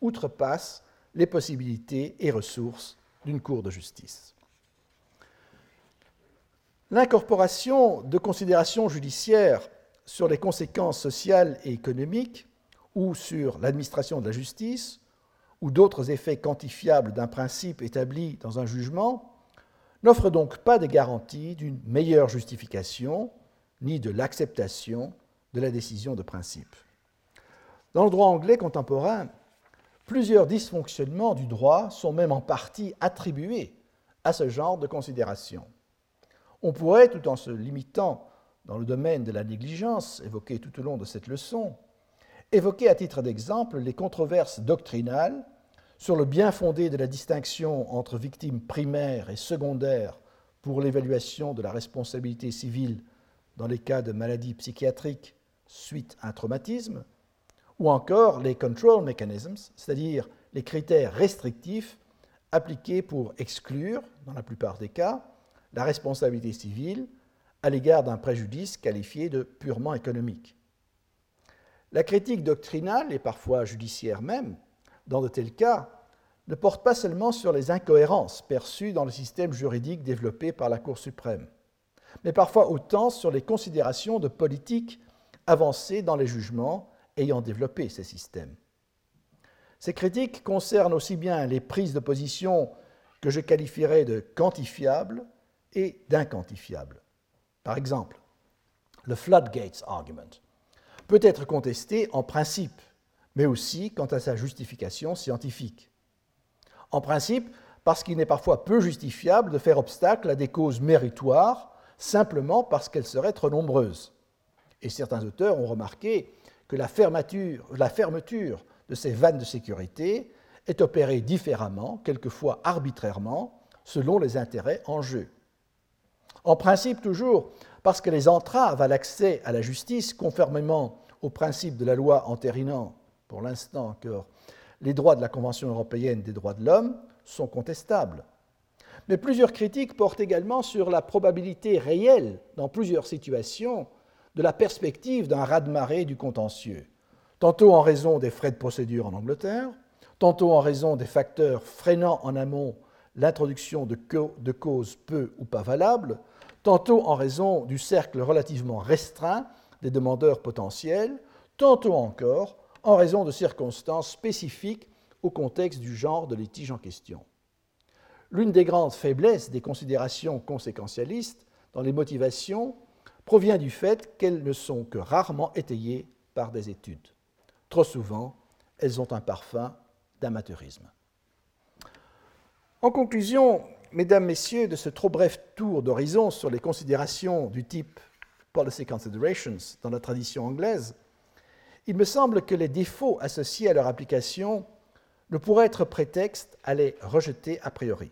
outrepassent les possibilités et ressources d'une Cour de justice. L'incorporation de considérations judiciaires sur les conséquences sociales et économiques ou sur l'administration de la justice ou d'autres effets quantifiables d'un principe établi dans un jugement n'offre donc pas de garantie d'une meilleure justification ni de l'acceptation de la décision de principe. Dans le droit anglais contemporain, plusieurs dysfonctionnements du droit sont même en partie attribués à ce genre de considération. On pourrait, tout en se limitant dans le domaine de la négligence évoqué tout au long de cette leçon, évoquer à titre d'exemple les controverses doctrinales sur le bien fondé de la distinction entre victimes primaires et secondaires pour l'évaluation de la responsabilité civile dans les cas de maladies psychiatriques suite à un traumatisme, ou encore les control mechanisms, c'est-à-dire les critères restrictifs appliqués pour exclure, dans la plupart des cas, la responsabilité civile à l'égard d'un préjudice qualifié de purement économique. La critique doctrinale, et parfois judiciaire même, dans de tels cas, ne porte pas seulement sur les incohérences perçues dans le système juridique développé par la Cour suprême, mais parfois autant sur les considérations de politique avancées dans les jugements ayant développé ces systèmes. Ces critiques concernent aussi bien les prises de position que je qualifierais de quantifiables et d'inquantifiables. Par exemple, le floodgates argument peut être contesté en principe, mais aussi quant à sa justification scientifique. En principe, parce qu'il n'est parfois peu justifiable de faire obstacle à des causes méritoires simplement parce qu'elles seraient trop nombreuses. Et certains auteurs ont remarqué que la fermeture, de ces vannes de sécurité est opérée différemment, quelquefois arbitrairement, selon les intérêts en jeu. En principe toujours, parce que les entraves à l'accès à la justice, conformément au principe de la loi entérinant, pour l'instant encore, les droits de la Convention européenne des droits de l'homme, sont contestables. Mais plusieurs critiques portent également sur la probabilité réelle, dans plusieurs situations, de la perspective d'un raz-de-marée du contentieux, tantôt en raison des frais de procédure en Angleterre, tantôt en raison des facteurs freinant en amont l'introduction de, de, causes peu ou pas valables, tantôt en raison du cercle relativement restreint des demandeurs potentiels, tantôt encore en raison de circonstances spécifiques au contexte du genre de litige en question. L'une des grandes faiblesses des considérations conséquentialistes dans les motivations provient du fait qu'elles ne sont que rarement étayées par des études. Trop souvent, elles ont un parfum d'amateurisme. En conclusion, mesdames, messieurs, de ce trop bref tour d'horizon sur les considérations du type Policy Considerations dans la tradition anglaise, il me semble que les défauts associés à leur application ne pourraient être prétexte à les rejeter a priori.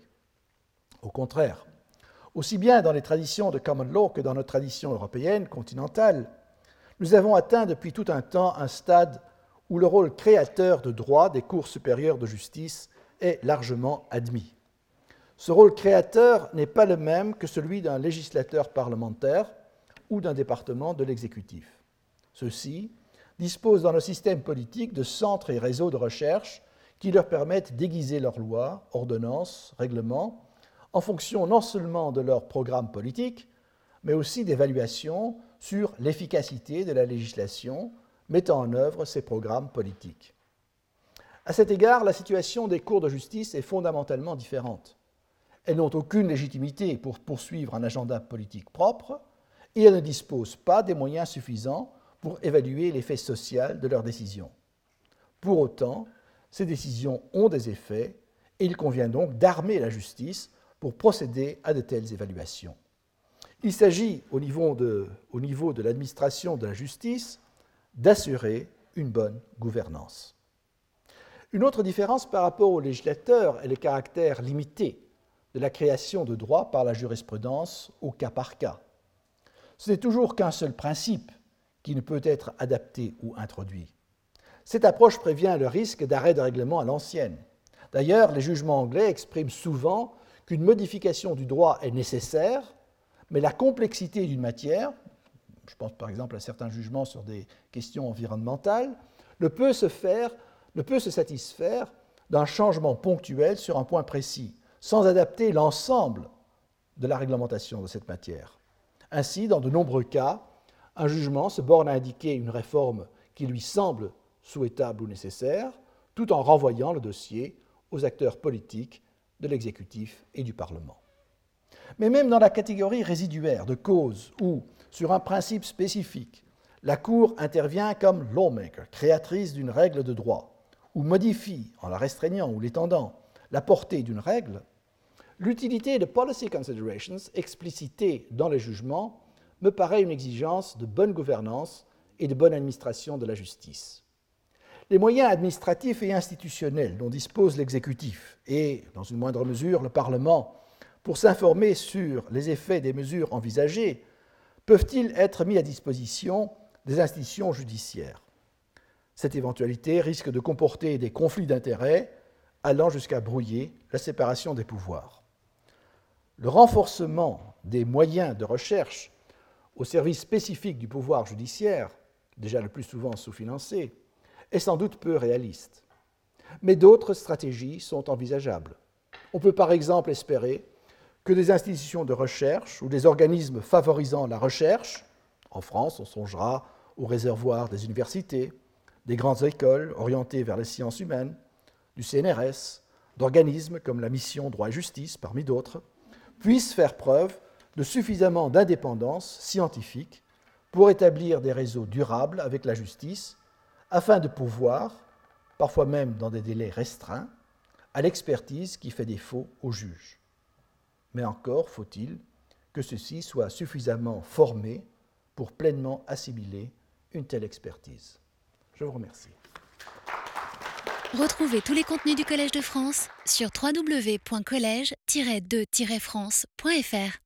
Au contraire, aussi bien dans les traditions de common law que dans notre tradition européenne continentale, nous avons atteint depuis tout un temps un stade où le rôle créateur de droit des cours supérieures de justice est largement admis. Ce rôle créateur n'est pas le même que celui d'un législateur parlementaire ou d'un département de l'exécutif. Ceux-ci disposent dans le système politique de centres et réseaux de recherche qui leur permettent d'aiguiser leurs lois, ordonnances, règlements, en fonction non seulement de leur programme politique, mais aussi d'évaluation sur l'efficacité de la législation mettant en œuvre ces programmes politiques. À cet égard, la situation des cours de justice est fondamentalement différente. Elles n'ont aucune légitimité pour poursuivre un agenda politique propre et elles ne disposent pas des moyens suffisants pour évaluer l'effet social de leurs décisions. Pour autant, ces décisions ont des effets et il convient donc d'armer la justice pour procéder à de telles évaluations. Il s'agit, au niveau de, l'administration de la justice, d'assurer une bonne gouvernance. Une autre différence par rapport au législateur est le caractère limité de la création de droits par la jurisprudence au cas par cas. Ce n'est toujours qu'un seul principe qui ne peut être adapté ou introduit. Cette approche prévient le risque d'arrêt de règlement à l'ancienne. D'ailleurs, les jugements anglais expriment souvent qu'une modification du droit est nécessaire, mais la complexité d'une matière, je pense par exemple à certains jugements sur des questions environnementales, ne peut se faire, ne peut se satisfaire d'un changement ponctuel sur un point précis, sans adapter l'ensemble de la réglementation de cette matière. Ainsi, dans de nombreux cas, un jugement se borne à indiquer une réforme qui lui semble souhaitable ou nécessaire, tout en renvoyant le dossier aux acteurs politiques de l'exécutif et du Parlement. Mais même dans la catégorie résiduaire de cause où, sur un principe spécifique, la Cour intervient comme lawmaker, créatrice d'une règle de droit, ou modifie, en la restreignant ou l'étendant, la portée d'une règle, l'utilité de policy considerations explicitées dans les jugements me paraît une exigence de bonne gouvernance et de bonne administration de la justice. Les moyens administratifs et institutionnels dont dispose l'exécutif et, dans une moindre mesure, le Parlement pour s'informer sur les effets des mesures envisagées peuvent-ils être mis à disposition des institutions judiciaires? Cette éventualité risque de comporter des conflits d'intérêts allant jusqu'à brouiller la séparation des pouvoirs. Le renforcement des moyens de recherche au service spécifique du pouvoir judiciaire, déjà le plus souvent sous-financé, est sans doute peu réaliste. Mais d'autres stratégies sont envisageables. On peut par exemple espérer que des institutions de recherche ou des organismes favorisant la recherche, en France on songera aux réservoirs des universités, des grandes écoles orientées vers les sciences humaines, du CNRS, d'organismes comme la mission Droit et Justice, parmi d'autres, puissent faire preuve de suffisamment d'indépendance scientifique pour établir des réseaux durables avec la justice, afin de pouvoir, parfois même dans des délais restreints, à l'expertise qui fait défaut aux juges. Mais encore faut-il que ceux-ci soient suffisamment formés pour pleinement assimiler une telle expertise. Je vous remercie. Retrouvez tous les contenus du Collège de France sur www.colège-2-france.fr.